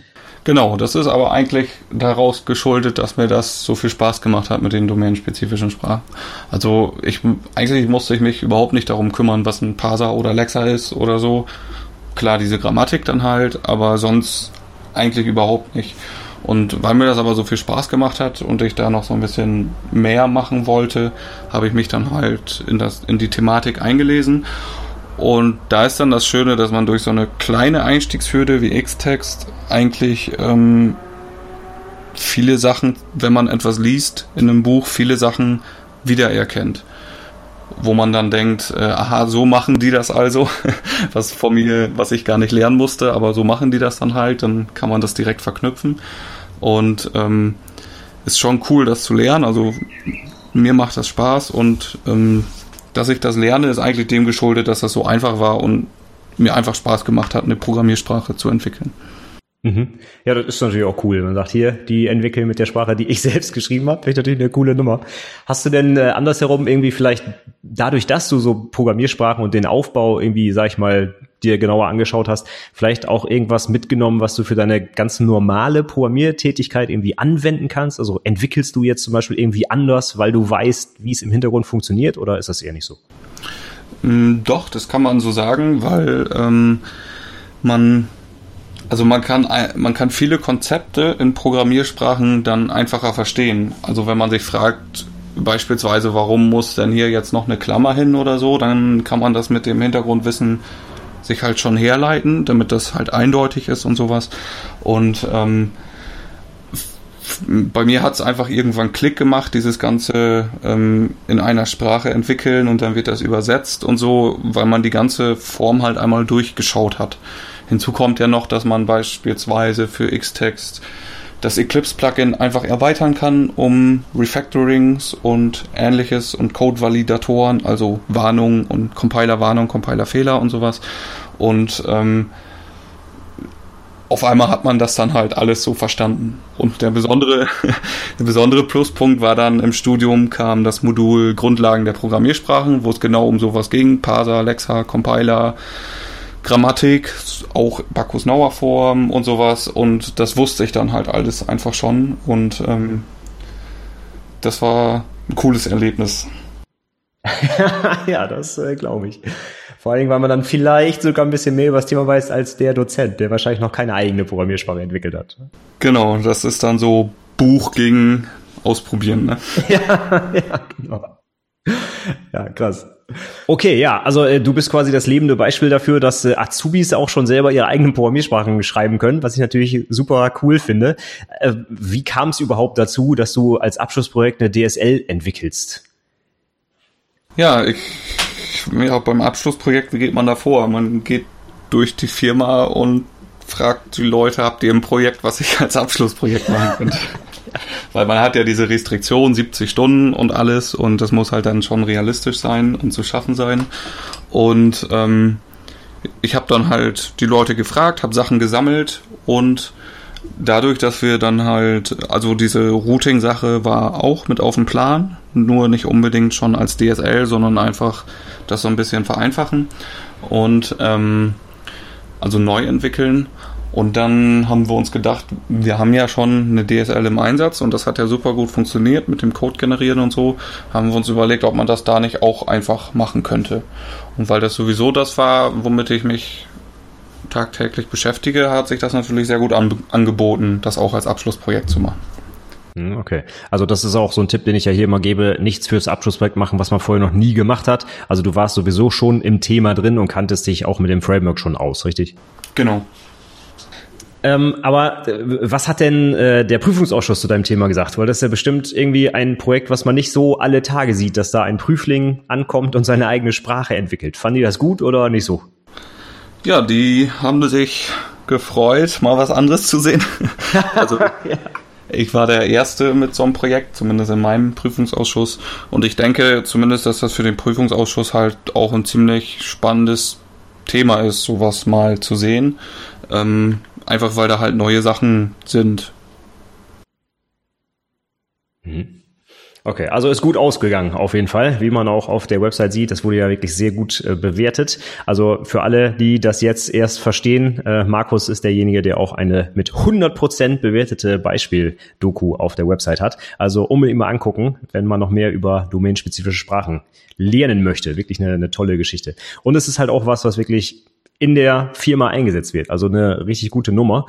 Genau, das ist aber eigentlich daraus geschuldet, dass mir das so viel Spaß gemacht hat mit den domänenspezifischen Sprachen. Also ich eigentlich musste ich mich überhaupt nicht darum kümmern, was ein Parser oder Lexer ist oder so. Klar, diese Grammatik dann halt, aber sonst eigentlich überhaupt nicht. Und weil mir das aber so viel Spaß gemacht hat und ich da noch so ein bisschen mehr machen wollte, habe ich mich dann halt in, das, in die Thematik eingelesen und da ist dann das Schöne, dass man durch so eine kleine Einstiegshürde wie X-Text eigentlich ähm, viele Sachen, wenn man etwas liest in einem Buch, viele Sachen wiedererkennt. Wo man dann denkt, äh, aha, so machen die das also, [LAUGHS] was von mir, was ich gar nicht lernen musste, aber so machen die das dann halt, dann kann man das direkt verknüpfen. Und ähm, ist schon cool, das zu lernen. Also mir macht das Spaß und ähm, dass ich das lerne, ist eigentlich dem geschuldet, dass das so einfach war und mir einfach Spaß gemacht hat, eine Programmiersprache zu entwickeln. Mhm. Ja, das ist natürlich auch cool. Man sagt hier, die entwickeln mit der Sprache, die ich [LAUGHS] selbst geschrieben habe. Finde ich natürlich eine coole Nummer. Hast du denn äh, andersherum irgendwie vielleicht dadurch, dass du so Programmiersprachen und den Aufbau irgendwie, sag ich mal, dir genauer angeschaut hast, vielleicht auch irgendwas mitgenommen, was du für deine ganz normale Programmiertätigkeit irgendwie anwenden kannst? Also entwickelst du jetzt zum Beispiel irgendwie anders, weil du weißt, wie es im Hintergrund funktioniert oder ist das eher nicht so? Mm, doch, das kann man so sagen, weil ähm, man also man kann man kann viele Konzepte in Programmiersprachen dann einfacher verstehen. Also wenn man sich fragt, beispielsweise, warum muss denn hier jetzt noch eine Klammer hin oder so, dann kann man das mit dem Hintergrundwissen sich halt schon herleiten, damit das halt eindeutig ist und sowas. Und ähm, bei mir hat es einfach irgendwann Klick gemacht, dieses Ganze ähm, in einer Sprache entwickeln und dann wird das übersetzt und so, weil man die ganze Form halt einmal durchgeschaut hat. Hinzu kommt ja noch, dass man beispielsweise für Xtext das Eclipse-Plugin einfach erweitern kann, um Refactorings und ähnliches und Code-Validatoren, also Warnungen und Compiler-Warnung, Compiler-Fehler und sowas. Und ähm, auf einmal hat man das dann halt alles so verstanden. Und der besondere, [LAUGHS] der besondere Pluspunkt war dann im Studium kam das Modul Grundlagen der Programmiersprachen, wo es genau um sowas ging. Parser, Lexa, Compiler, Grammatik, auch Bacchus-Nauer Form und sowas. Und das wusste ich dann halt alles einfach schon. Und ähm, das war ein cooles Erlebnis. [LAUGHS] ja, das äh, glaube ich. Vor allen Dingen, weil man dann vielleicht sogar ein bisschen mehr über das Thema weiß als der Dozent, der wahrscheinlich noch keine eigene Programmiersprache entwickelt hat. Genau, das ist dann so Buch gegen Ausprobieren, ne? [LAUGHS] ja, ja, genau. Ja, krass. Okay, ja, also äh, du bist quasi das lebende Beispiel dafür, dass äh, Azubis auch schon selber ihre eigenen Programmiersprachen schreiben können, was ich natürlich super cool finde. Äh, wie kam es überhaupt dazu, dass du als Abschlussprojekt eine DSL entwickelst? Ja, ich, ja, beim Abschlussprojekt, wie geht man da vor? Man geht durch die Firma und fragt die Leute, habt ihr ein Projekt, was ich als Abschlussprojekt machen könnte? [LAUGHS] Weil man hat ja diese Restriktion, 70 Stunden und alles und das muss halt dann schon realistisch sein und zu schaffen sein. Und ähm, ich habe dann halt die Leute gefragt, habe Sachen gesammelt und dadurch, dass wir dann halt, also diese Routing-Sache war auch mit auf dem Plan, nur nicht unbedingt schon als DSL, sondern einfach das so ein bisschen vereinfachen und ähm, also neu entwickeln. Und dann haben wir uns gedacht, wir haben ja schon eine DSL im Einsatz und das hat ja super gut funktioniert mit dem Code generieren und so. Haben wir uns überlegt, ob man das da nicht auch einfach machen könnte. Und weil das sowieso das war, womit ich mich tagtäglich beschäftige, hat sich das natürlich sehr gut an, angeboten, das auch als Abschlussprojekt zu machen. Hm, okay. Also das ist auch so ein Tipp, den ich ja hier immer gebe, nichts fürs Abschlussprojekt machen, was man vorher noch nie gemacht hat. Also du warst sowieso schon im Thema drin und kanntest dich auch mit dem Framework schon aus, richtig? Genau. Ähm, aber äh, was hat denn äh, der Prüfungsausschuss zu deinem Thema gesagt? Weil das ist ja bestimmt irgendwie ein Projekt, was man nicht so alle Tage sieht, dass da ein Prüfling ankommt und seine eigene Sprache entwickelt. Fanden die das gut oder nicht so? Ja, die haben sich gefreut, mal was anderes zu sehen. [LAUGHS] also ja. ich war der Erste mit so einem Projekt, zumindest in meinem Prüfungsausschuss. Und ich denke zumindest, dass das für den Prüfungsausschuss halt auch ein ziemlich spannendes Thema ist, sowas mal zu sehen. Ähm, Einfach weil da halt neue Sachen sind. Mhm. Okay, also ist gut ausgegangen auf jeden Fall, wie man auch auf der Website sieht. Das wurde ja wirklich sehr gut äh, bewertet. Also für alle, die das jetzt erst verstehen, äh, Markus ist derjenige, der auch eine mit 100% bewertete Beispiel-Doku auf der Website hat. Also unbedingt mal angucken, wenn man noch mehr über domainspezifische Sprachen lernen möchte. Wirklich eine, eine tolle Geschichte. Und es ist halt auch was, was wirklich in der Firma eingesetzt wird. Also eine richtig gute Nummer.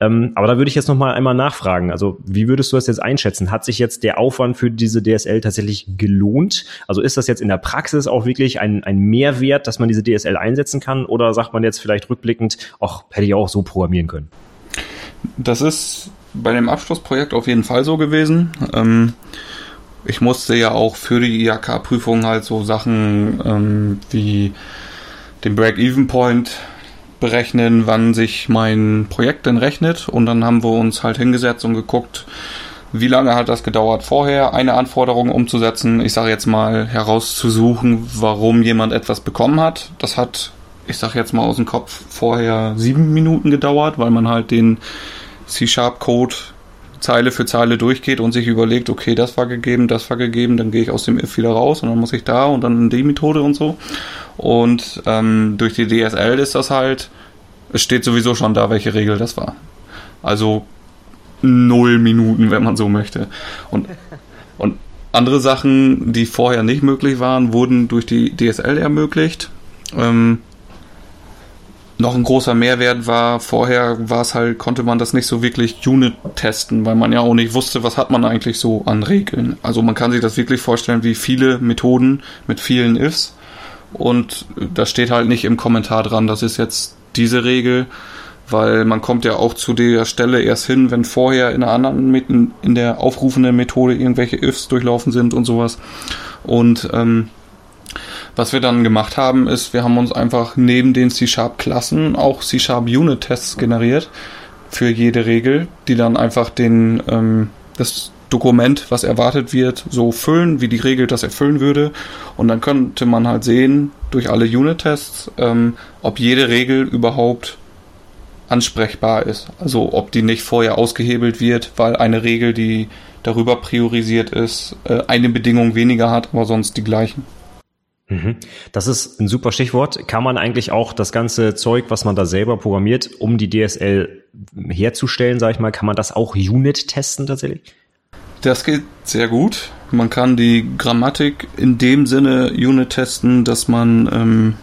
Ähm, aber da würde ich jetzt noch mal einmal nachfragen. Also wie würdest du das jetzt einschätzen? Hat sich jetzt der Aufwand für diese DSL tatsächlich gelohnt? Also ist das jetzt in der Praxis auch wirklich ein, ein Mehrwert, dass man diese DSL einsetzen kann? Oder sagt man jetzt vielleicht rückblickend, ach, hätte ich auch so programmieren können? Das ist bei dem Abschlussprojekt auf jeden Fall so gewesen. Ähm, ich musste ja auch für die IHK-Prüfung halt so Sachen ähm, wie den Break-Even-Point berechnen, wann sich mein Projekt denn rechnet. Und dann haben wir uns halt hingesetzt und geguckt, wie lange hat das gedauert vorher, eine Anforderung umzusetzen. Ich sage jetzt mal herauszusuchen, warum jemand etwas bekommen hat. Das hat, ich sage jetzt mal aus dem Kopf, vorher sieben Minuten gedauert, weil man halt den C-Sharp-Code Zeile für Zeile durchgeht und sich überlegt, okay, das war gegeben, das war gegeben, dann gehe ich aus dem if wieder raus und dann muss ich da und dann in die Methode und so. Und ähm, durch die DSL ist das halt, es steht sowieso schon da, welche Regel das war. Also null Minuten, wenn man so möchte. Und, und andere Sachen, die vorher nicht möglich waren, wurden durch die DSL ermöglicht. Ähm, noch ein großer Mehrwert war, vorher war es halt, konnte man das nicht so wirklich Unit testen, weil man ja auch nicht wusste, was hat man eigentlich so an Regeln. Also man kann sich das wirklich vorstellen wie viele Methoden mit vielen Ifs und da steht halt nicht im Kommentar dran, das ist jetzt diese Regel, weil man kommt ja auch zu der Stelle erst hin, wenn vorher in einer anderen, in der aufrufenden Methode irgendwelche Ifs durchlaufen sind und sowas. Und ähm, was wir dann gemacht haben, ist, wir haben uns einfach neben den C-Sharp-Klassen auch C-Sharp-Unit-Tests generiert für jede Regel, die dann einfach den, ähm, das Dokument, was erwartet wird, so füllen, wie die Regel das erfüllen würde. Und dann könnte man halt sehen, durch alle Unit-Tests, ähm, ob jede Regel überhaupt ansprechbar ist. Also ob die nicht vorher ausgehebelt wird, weil eine Regel, die darüber priorisiert ist, äh, eine Bedingung weniger hat, aber sonst die gleichen. Mhm. Das ist ein super Stichwort. Kann man eigentlich auch das ganze Zeug, was man da selber programmiert, um die DSL herzustellen, sage ich mal, kann man das auch Unit testen tatsächlich? Das geht sehr gut. Man kann die Grammatik in dem Sinne Unit testen, dass man, ähm,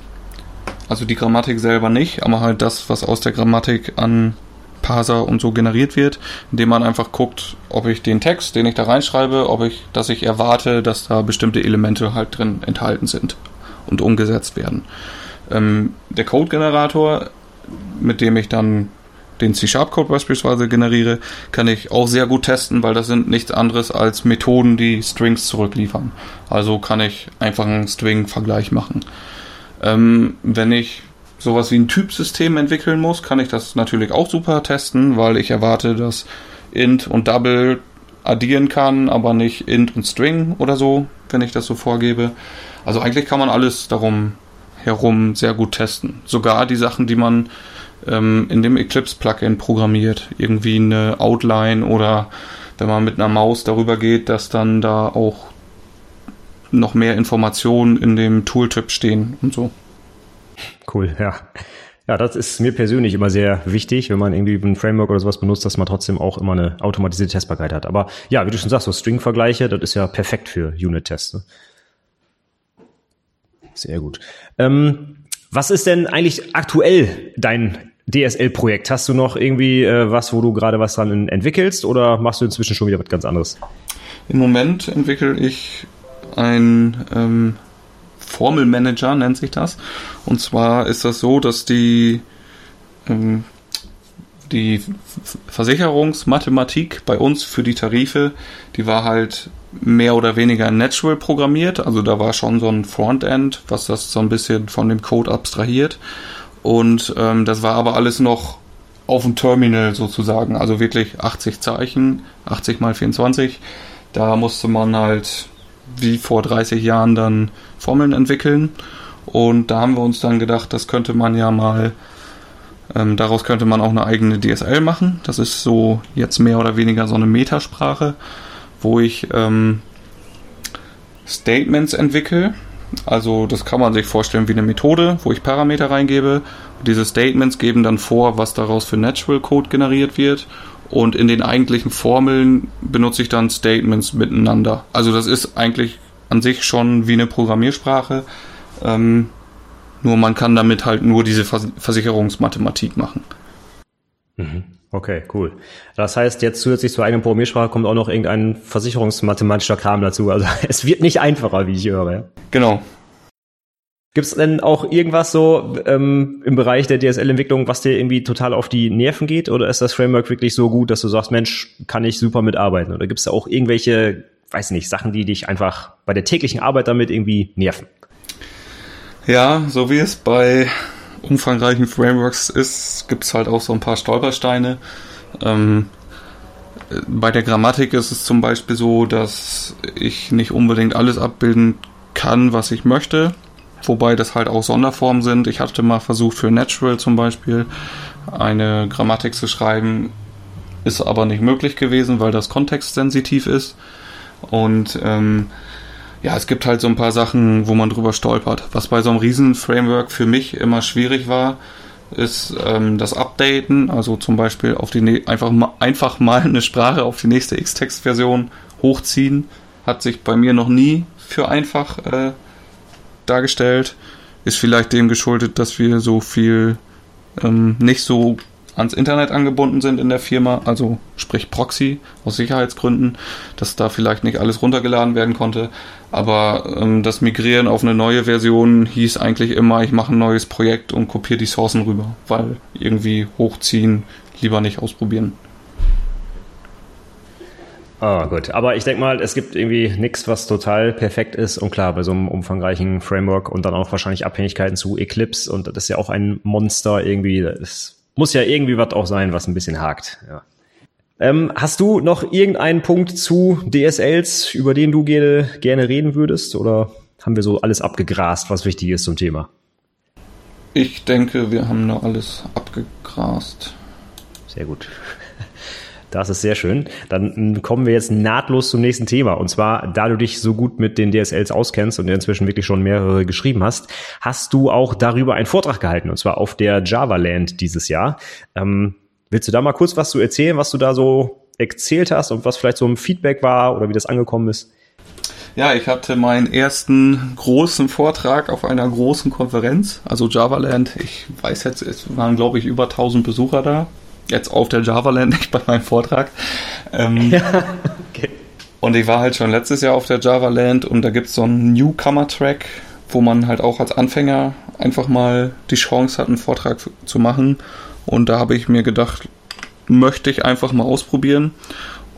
also die Grammatik selber nicht, aber halt das, was aus der Grammatik an Parser und so generiert wird, indem man einfach guckt, ob ich den Text, den ich da reinschreibe, ob ich, dass ich erwarte, dass da bestimmte Elemente halt drin enthalten sind und umgesetzt werden. Ähm, der Code-Generator, mit dem ich dann den C-Sharp-Code beispielsweise generiere, kann ich auch sehr gut testen, weil das sind nichts anderes als Methoden, die Strings zurückliefern. Also kann ich einfach einen String-Vergleich machen. Ähm, wenn ich sowas wie ein Typsystem entwickeln muss, kann ich das natürlich auch super testen, weil ich erwarte, dass int und double addieren kann, aber nicht int und string oder so, wenn ich das so vorgebe. Also eigentlich kann man alles darum herum sehr gut testen. Sogar die Sachen, die man ähm, in dem Eclipse-Plugin programmiert. Irgendwie eine Outline oder wenn man mit einer Maus darüber geht, dass dann da auch noch mehr Informationen in dem Tooltip stehen und so. Cool, ja. Ja, das ist mir persönlich immer sehr wichtig, wenn man irgendwie ein Framework oder sowas benutzt, dass man trotzdem auch immer eine automatisierte Testbarkeit hat. Aber ja, wie du schon sagst, so String-Vergleiche, das ist ja perfekt für Unit-Tests. Ne? Sehr gut. Ähm, was ist denn eigentlich aktuell dein DSL-Projekt? Hast du noch irgendwie äh, was, wo du gerade was dran entwickelst oder machst du inzwischen schon wieder was ganz anderes? Im Moment entwickle ich ein ähm, Formelmanager, nennt sich das. Und zwar ist das so, dass die, ähm, die Versicherungsmathematik bei uns für die Tarife, die war halt mehr oder weniger Natural programmiert. Also da war schon so ein Frontend, was das so ein bisschen von dem Code abstrahiert. Und ähm, das war aber alles noch auf dem Terminal sozusagen. Also wirklich 80 Zeichen, 80 mal 24. Da musste man halt wie vor 30 Jahren dann Formeln entwickeln. Und da haben wir uns dann gedacht, das könnte man ja mal, ähm, daraus könnte man auch eine eigene DSL machen. Das ist so jetzt mehr oder weniger so eine Metasprache wo ich ähm, Statements entwickle. Also das kann man sich vorstellen wie eine Methode, wo ich Parameter reingebe. Diese Statements geben dann vor, was daraus für Natural Code generiert wird. Und in den eigentlichen Formeln benutze ich dann Statements miteinander. Also das ist eigentlich an sich schon wie eine Programmiersprache. Ähm, nur man kann damit halt nur diese Versicherungsmathematik machen. Mhm. Okay, cool. Das heißt, jetzt zusätzlich zur eigenen Programmiersprache kommt auch noch irgendein versicherungsmathematischer Kram dazu. Also [LAUGHS] es wird nicht einfacher, wie ich höre. Genau. Gibt es denn auch irgendwas so ähm, im Bereich der DSL-Entwicklung, was dir irgendwie total auf die Nerven geht? Oder ist das Framework wirklich so gut, dass du sagst, Mensch, kann ich super mitarbeiten? Oder gibt es da auch irgendwelche, weiß nicht, Sachen, die dich einfach bei der täglichen Arbeit damit irgendwie nerven? Ja, so wie es bei umfangreichen Frameworks ist, gibt es halt auch so ein paar Stolpersteine. Ähm, bei der Grammatik ist es zum Beispiel so, dass ich nicht unbedingt alles abbilden kann, was ich möchte. Wobei das halt auch Sonderformen sind. Ich hatte mal versucht für Natural zum Beispiel eine Grammatik zu schreiben, ist aber nicht möglich gewesen, weil das kontextsensitiv ist. Und ähm, ja, es gibt halt so ein paar Sachen, wo man drüber stolpert. Was bei so einem Riesen-Framework für mich immer schwierig war, ist ähm, das Updaten, also zum Beispiel auf die einfach, ma einfach mal eine Sprache auf die nächste X-Text-Version hochziehen, hat sich bei mir noch nie für einfach äh, dargestellt. Ist vielleicht dem geschuldet, dass wir so viel ähm, nicht so ans Internet angebunden sind in der Firma, also sprich Proxy aus Sicherheitsgründen, dass da vielleicht nicht alles runtergeladen werden konnte. Aber ähm, das Migrieren auf eine neue Version hieß eigentlich immer, ich mache ein neues Projekt und kopiere die Sourcen rüber, weil irgendwie hochziehen lieber nicht ausprobieren. Ah, gut. Aber ich denke mal, es gibt irgendwie nichts, was total perfekt ist. Und klar, bei so einem umfangreichen Framework und dann auch wahrscheinlich Abhängigkeiten zu Eclipse und das ist ja auch ein Monster irgendwie. Das muss ja irgendwie was auch sein, was ein bisschen hakt. Ja. Ähm, hast du noch irgendeinen Punkt zu DSLs, über den du gerne, gerne reden würdest? Oder haben wir so alles abgegrast, was wichtig ist zum Thema? Ich denke, wir haben noch alles abgegrast. Sehr gut. Das ist sehr schön. Dann kommen wir jetzt nahtlos zum nächsten Thema. Und zwar, da du dich so gut mit den DSLs auskennst und inzwischen wirklich schon mehrere geschrieben hast, hast du auch darüber einen Vortrag gehalten. Und zwar auf der Java Land dieses Jahr. Ähm, willst du da mal kurz was zu erzählen, was du da so erzählt hast und was vielleicht so ein Feedback war oder wie das angekommen ist? Ja, ich hatte meinen ersten großen Vortrag auf einer großen Konferenz, also JavaLand. Ich weiß jetzt, es waren glaube ich über 1000 Besucher da jetzt auf der Java-Land, nicht [LAUGHS] bei meinem Vortrag. Ähm, ja, [LAUGHS] okay. Und ich war halt schon letztes Jahr auf der Java-Land und da gibt es so einen Newcomer-Track, wo man halt auch als Anfänger einfach mal die Chance hat, einen Vortrag zu machen. Und da habe ich mir gedacht, möchte ich einfach mal ausprobieren.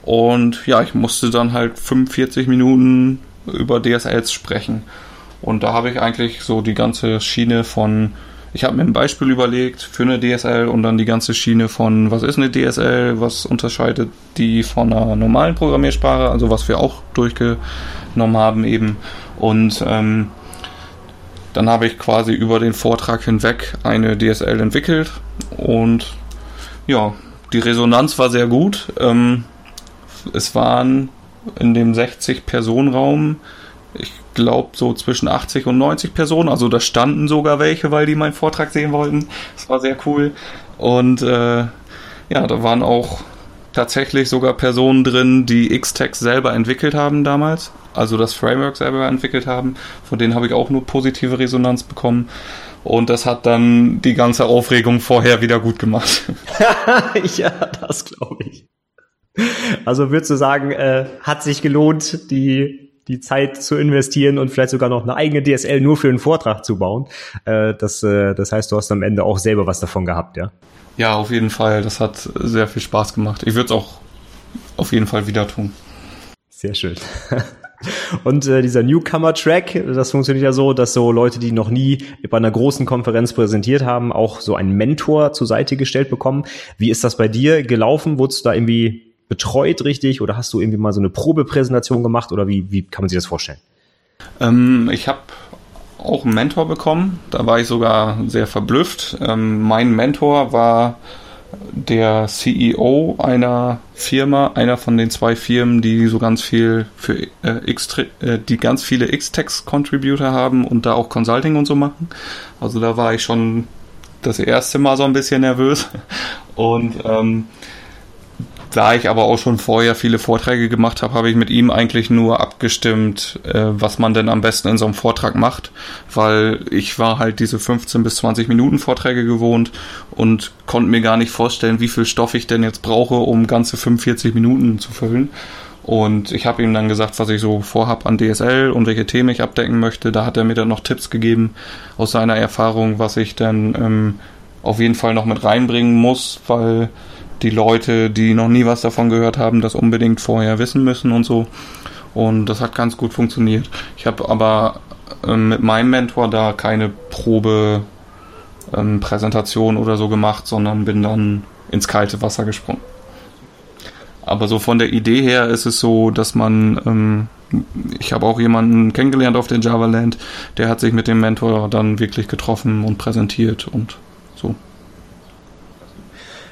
Und ja, ich musste dann halt 45 Minuten über DSLs sprechen. Und da habe ich eigentlich so die ganze Schiene von Ich habe mir ein Beispiel überlegt für eine DSL und dann die ganze Schiene von, was ist eine DSL, was unterscheidet die von einer normalen Programmiersprache, also was wir auch durchgenommen haben eben. Und ähm, dann habe ich quasi über den Vortrag hinweg eine DSL entwickelt und ja, die Resonanz war sehr gut. Ähm, es waren in dem 60-Personen-Raum ich glaube, so zwischen 80 und 90 Personen. Also da standen sogar welche, weil die meinen Vortrag sehen wollten. Das war sehr cool. Und äh, ja, da waren auch tatsächlich sogar Personen drin, die X-Text selber entwickelt haben damals. Also das Framework selber entwickelt haben. Von denen habe ich auch nur positive Resonanz bekommen. Und das hat dann die ganze Aufregung vorher wieder gut gemacht. [LAUGHS] [LAUGHS] ja, das glaube ich. Also würdest du sagen, äh, hat sich gelohnt, die die Zeit zu investieren und vielleicht sogar noch eine eigene DSL nur für einen Vortrag zu bauen. Äh, das, äh, das heißt, du hast am Ende auch selber was davon gehabt, ja? Ja, auf jeden Fall. Das hat sehr viel Spaß gemacht. Ich würde es auch auf jeden Fall wieder tun. Sehr schön. [LAUGHS] Und äh, dieser Newcomer-Track, das funktioniert ja so, dass so Leute, die noch nie bei einer großen Konferenz präsentiert haben, auch so einen Mentor zur Seite gestellt bekommen. Wie ist das bei dir gelaufen? Wurdest du da irgendwie betreut richtig oder hast du irgendwie mal so eine Probepräsentation gemacht oder wie, wie kann man sich das vorstellen? Ähm, ich habe auch einen Mentor bekommen, da war ich sogar sehr verblüfft. Ähm, mein Mentor war der CEO einer Firma, einer von den zwei Firmen, die so ganz viel für äh, X, äh, die ganz viele X-Text-Contributor haben und da auch Consulting und so machen. Also da war ich schon das erste Mal so ein bisschen nervös [LAUGHS] und ähm, da ich aber auch schon vorher viele Vorträge gemacht habe, habe ich mit ihm eigentlich nur abgestimmt, äh, was man denn am besten in so einem Vortrag macht, weil ich war halt diese 15 bis 20 Minuten Vorträge gewohnt und konnte mir gar nicht vorstellen, wie viel Stoff ich denn jetzt brauche, um ganze 45 Minuten zu füllen. Und ich habe ihm dann gesagt, was ich so vorhab an DSL und welche Themen ich abdecken möchte. Da hat er mir dann noch Tipps gegeben aus seiner Erfahrung, was ich dann ähm, auf jeden Fall noch mit reinbringen muss, weil die Leute, die noch nie was davon gehört haben, das unbedingt vorher wissen müssen und so. Und das hat ganz gut funktioniert. Ich habe aber ähm, mit meinem Mentor da keine Probe-Präsentation ähm, oder so gemacht, sondern bin dann ins kalte Wasser gesprungen. Aber so von der Idee her ist es so, dass man, ähm, ich habe auch jemanden kennengelernt auf der Java Land, der hat sich mit dem Mentor dann wirklich getroffen und präsentiert und so.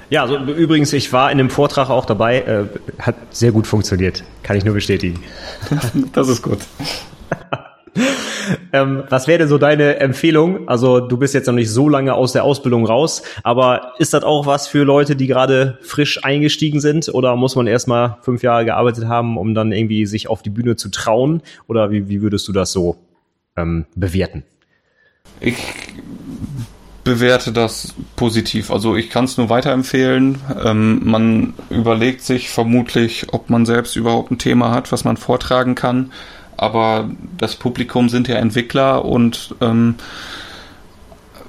Ja, also übrigens, ich war in dem Vortrag auch dabei, äh, hat sehr gut funktioniert, kann ich nur bestätigen. [LAUGHS] das ist gut. [LAUGHS] ähm, was wäre denn so deine Empfehlung? Also du bist jetzt noch nicht so lange aus der Ausbildung raus, aber ist das auch was für Leute, die gerade frisch eingestiegen sind oder muss man erstmal fünf Jahre gearbeitet haben, um dann irgendwie sich auf die Bühne zu trauen? Oder wie, wie würdest du das so ähm, bewerten? Ich bewerte das positiv. Also ich kann es nur weiterempfehlen. Ähm, man überlegt sich vermutlich, ob man selbst überhaupt ein Thema hat, was man vortragen kann. Aber das Publikum sind ja Entwickler und ähm,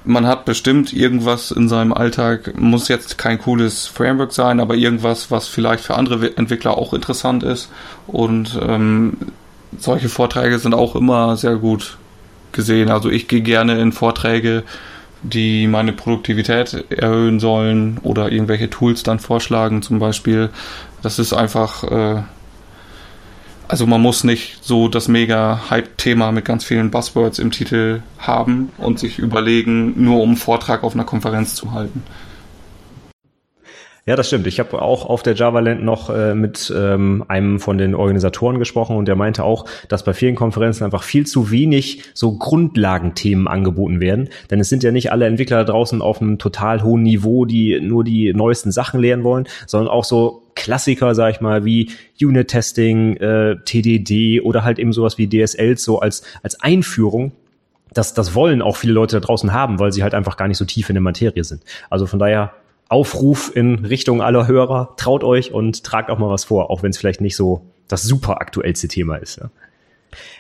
man hat bestimmt irgendwas in seinem Alltag, muss jetzt kein cooles Framework sein, aber irgendwas, was vielleicht für andere Entwickler auch interessant ist. Und ähm, solche Vorträge sind auch immer sehr gut gesehen. Also ich gehe gerne in Vorträge, die meine Produktivität erhöhen sollen oder irgendwelche Tools dann vorschlagen zum Beispiel. Das ist einfach, äh, also man muss nicht so das mega Hype-Thema mit ganz vielen Buzzwords im Titel haben und sich überlegen, nur um einen Vortrag auf einer Konferenz zu halten. Ja, das stimmt. Ich habe auch auf der JavaLand noch äh, mit ähm, einem von den Organisatoren gesprochen und der meinte auch, dass bei vielen Konferenzen einfach viel zu wenig so Grundlagenthemen angeboten werden. Denn es sind ja nicht alle Entwickler da draußen auf einem total hohen Niveau, die nur die neuesten Sachen lernen wollen, sondern auch so Klassiker, sag ich mal, wie Unit-Testing, äh, TDD oder halt eben sowas wie DSL so als, als Einführung das, das wollen auch viele Leute da draußen haben, weil sie halt einfach gar nicht so tief in der Materie sind. Also von daher Aufruf in Richtung aller Hörer, traut euch und tragt auch mal was vor, auch wenn es vielleicht nicht so das super aktuellste Thema ist. Ja.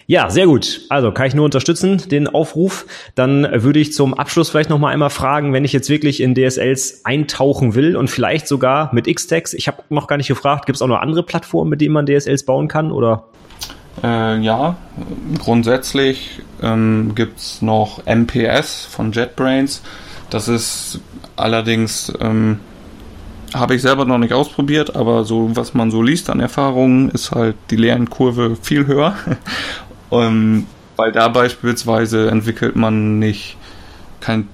Ja, sehr gut. Also kann ich nur unterstützen, den Aufruf. Dann würde ich zum Abschluss vielleicht noch mal einmal fragen, wenn ich jetzt wirklich in DSLs eintauchen will und vielleicht sogar mit Xtex. Ich habe noch gar nicht gefragt, gibt es auch noch andere Plattformen, mit denen man DSLs bauen kann? Oder? Äh, ja, grundsätzlich ähm, gibt es noch MPS von JetBrains. Das ist allerdings, ähm, habe ich selber noch nicht ausprobiert, aber so was man so liest an Erfahrungen, ist halt die Lernkurve viel höher. [LAUGHS] ähm, weil da beispielsweise entwickelt man nicht kein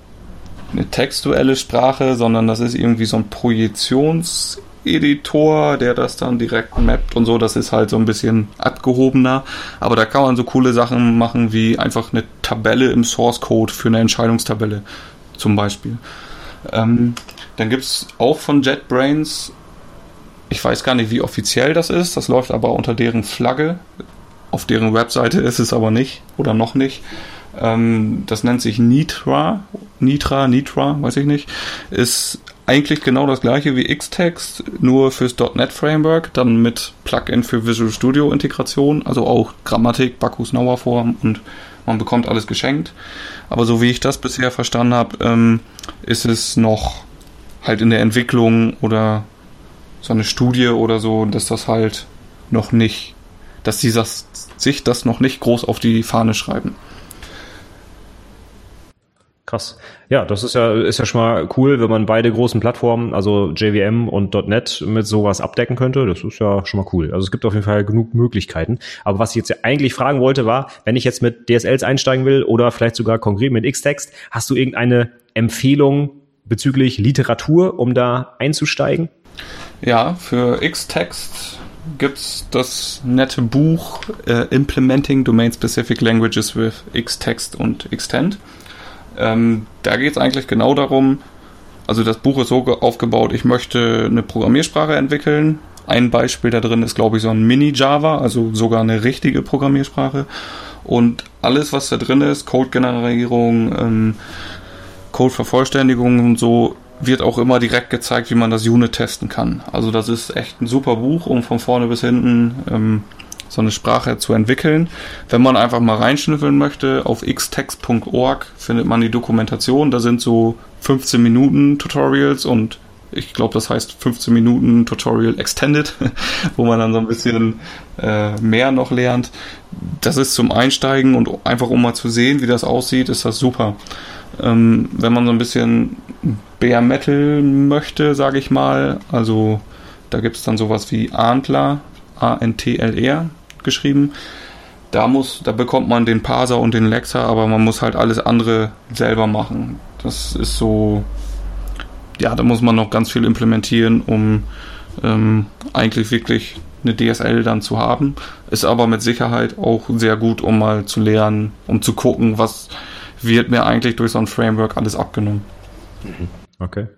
eine textuelle Sprache, sondern das ist irgendwie so ein Projektionseditor, der das dann direkt mappt und so. Das ist halt so ein bisschen abgehobener. Aber da kann man so coole Sachen machen wie einfach eine Tabelle im Source Code für eine Entscheidungstabelle zum Beispiel. Ähm, dann gibt es auch von JetBrains, ich weiß gar nicht, wie offiziell das ist, das läuft aber unter deren Flagge. Auf deren Webseite ist es aber nicht oder noch nicht. Ähm, das nennt sich Nitra, Nitra, Nitra, weiß ich nicht. Ist eigentlich genau das gleiche wie Xtext, nur fürs .NET Framework, dann mit Plugin für Visual Studio Integration, also auch Grammatik, Bacchus Nauer Form und man bekommt alles geschenkt. Aber so wie ich das bisher verstanden habe, ähm, ist es noch halt in der Entwicklung oder so eine Studie oder so, dass das halt noch nicht, dass die das, sich das noch nicht groß auf die Fahne schreiben. Krass. Ja, das ist ja, ist ja schon mal cool, wenn man beide großen Plattformen, also JVM und .NET mit sowas abdecken könnte. Das ist ja schon mal cool. Also es gibt auf jeden Fall genug Möglichkeiten. Aber was ich jetzt eigentlich fragen wollte, war, wenn ich jetzt mit DSLs einsteigen will oder vielleicht sogar konkret mit Xtext, hast du irgendeine Empfehlung bezüglich Literatur, um da einzusteigen? Ja, für Xtext gibt's das nette Buch äh, Implementing Domain-Specific Languages with Xtext und Extend. Ähm, da geht es eigentlich genau darum, also das Buch ist so aufgebaut, ich möchte eine Programmiersprache entwickeln. Ein Beispiel da drin ist, glaube ich, so ein Mini-Java, also sogar eine richtige Programmiersprache. Und alles, was da drin ist, Code-Generierung, ähm, Code-Vervollständigung und so, wird auch immer direkt gezeigt, wie man das Unit testen kann. Also das ist echt ein super Buch, um von vorne bis hinten ähm, so eine Sprache zu entwickeln. Wenn man einfach mal reinschnüffeln möchte, auf xtext.org findet man die Dokumentation. Da sind so 15 Minuten Tutorials und ich glaube, das heißt 15 Minuten Tutorial Extended, [LAUGHS] wo man dann so ein bisschen äh, mehr noch lernt. Das ist zum Einsteigen und einfach um mal zu sehen, wie das aussieht, ist das super. Ähm, wenn man so ein bisschen Bare Metal möchte, sage ich mal, also da gibt es dann sowas wie Antler, A-N-T-L-R, geschrieben. Da muss, da bekommt man den Parser und den Lexer, aber man muss halt alles andere selber machen. Das ist so, ja, da muss man noch ganz viel implementieren, um ähm, eigentlich wirklich eine DSL dann zu haben. Ist aber mit Sicherheit auch sehr gut, um mal zu lernen, um zu gucken, was wird mir eigentlich durch so ein Framework alles abgenommen. Okay.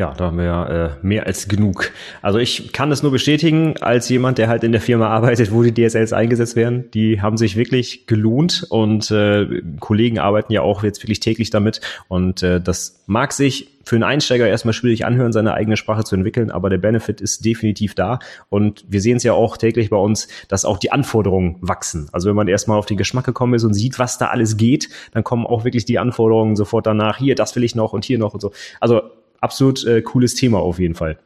Ja, da haben wir ja äh, mehr als genug. Also ich kann das nur bestätigen, als jemand, der halt in der Firma arbeitet, wo die DSLs eingesetzt werden. Die haben sich wirklich gelohnt und äh, Kollegen arbeiten ja auch jetzt wirklich täglich damit. Und äh, das mag sich für einen Einsteiger erstmal schwierig anhören, seine eigene Sprache zu entwickeln, aber der Benefit ist definitiv da. Und wir sehen es ja auch täglich bei uns, dass auch die Anforderungen wachsen. Also wenn man erstmal auf den Geschmack gekommen ist und sieht, was da alles geht, dann kommen auch wirklich die Anforderungen sofort danach. Hier, das will ich noch und hier noch und so. Also absolut äh, cooles Thema auf jeden Fall.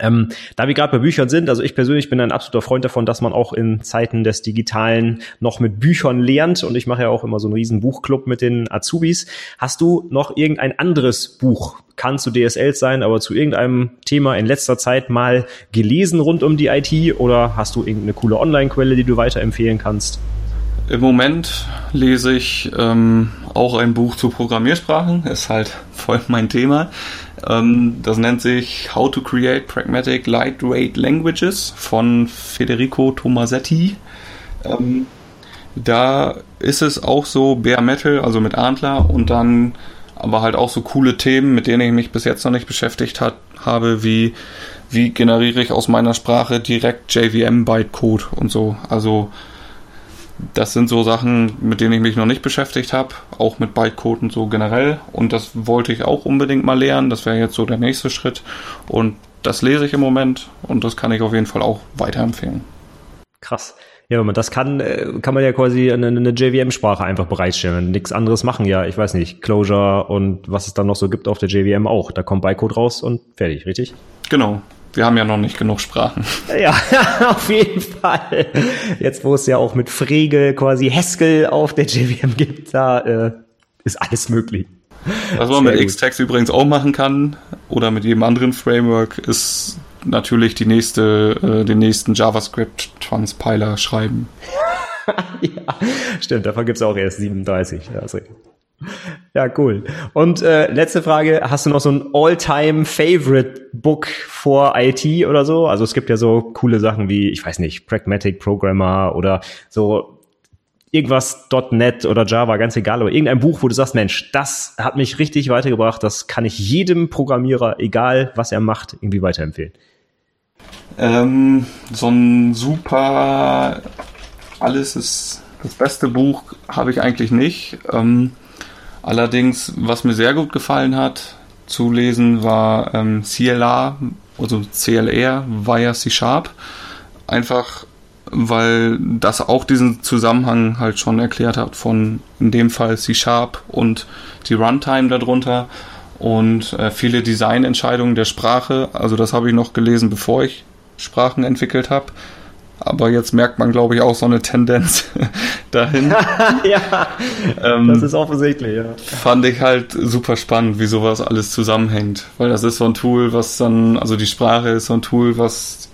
Ähm, da wir gerade bei Büchern sind, also ich persönlich bin ein absoluter Freund davon, dass man auch in Zeiten des Digitalen noch mit Büchern lernt und ich mache ja auch immer so einen riesen Buchclub mit den Azubis. Hast du noch irgendein anderes Buch, kann zu DSL sein, aber zu irgendeinem Thema in letzter Zeit mal gelesen rund um die IT oder hast du irgendeine coole Online-Quelle, die du weiterempfehlen kannst? Im Moment lese ich ähm, auch ein Buch zu Programmiersprachen, [LAUGHS] ist halt voll mein Thema. Ähm, das nennt sich How to Create Pragmatic Lightweight Languages von Federico Tomasetti. Ähm, da ist es auch so Bare Metal, also mit Antler und dann aber halt auch so coole Themen, mit denen ich mich bis jetzt noch nicht beschäftigt hat, habe, wie wie generiere ich aus meiner Sprache direkt JVM Bytecode und so. Also das sind so Sachen, mit denen ich mich noch nicht beschäftigt habe, auch mit Bytecode und so generell. Und das wollte ich auch unbedingt mal lernen. Das wäre jetzt so der nächste Schritt. Und das lese ich im Moment und das kann ich auf jeden Fall auch weiterempfehlen. Krass. Ja, wenn man das kann, äh, kann man ja quasi eine, eine JVM-Sprache einfach bereitstellen. Nichts anderes machen ja, ich weiß nicht, Closure und was es dann noch so gibt auf der JVM auch. Da kommt Bytecode raus und fertig, richtig? Genau. Wir haben ja noch nicht genug Sprachen. Ja, [LAUGHS] auf jeden Fall. Jetzt, wo es ja auch mit Frege quasi Haskell auf der JVM gibt, da äh, ist alles möglich. Was man mit Xtext übrigens auch machen kann oder mit jedem anderen Framework ist natürlich die nächste, äh, den nächsten JavaScript-Transpiler schreiben. [LAUGHS] ja, stimmt, davon gibt es auch erst 37. Also. [LAUGHS] Ja, cool. Und äh, letzte Frage, hast du noch so ein All-Time-Favorite-Book vor IT oder so? Also es gibt ja so coole Sachen wie, ich weiß nicht, Pragmatic Programmer oder so irgendwas .NET oder Java, ganz egal, aber irgendein Buch, wo du sagst, Mensch, das hat mich richtig weitergebracht, das kann ich jedem Programmierer, egal was er macht, irgendwie weiterempfehlen. Ähm, so ein super, alles ist das beste Buch habe ich eigentlich nicht. Ähm, allerdings, was mir sehr gut gefallen hat zu lesen, war ähm, CLA, also CLR via C Sharp. Einfach weil das auch diesen Zusammenhang halt schon erklärt hat von in dem Fall C Sharp und die Runtime darunter und äh, viele Designentscheidungen der Sprache. Also das habe ich noch gelesen, bevor ich Sprachen entwickelt habe. Aber jetzt merkt man, glaube ich, auch so eine Tendenz [LAUGHS] dahin. [LAUGHS] ja, ähm, das ist offensichtlich, ja. Fand ich halt super spannend, wie sowas alles zusammenhängt. Weil das ist so ein Tool, was dann, also die Sprache ist so ein Tool, was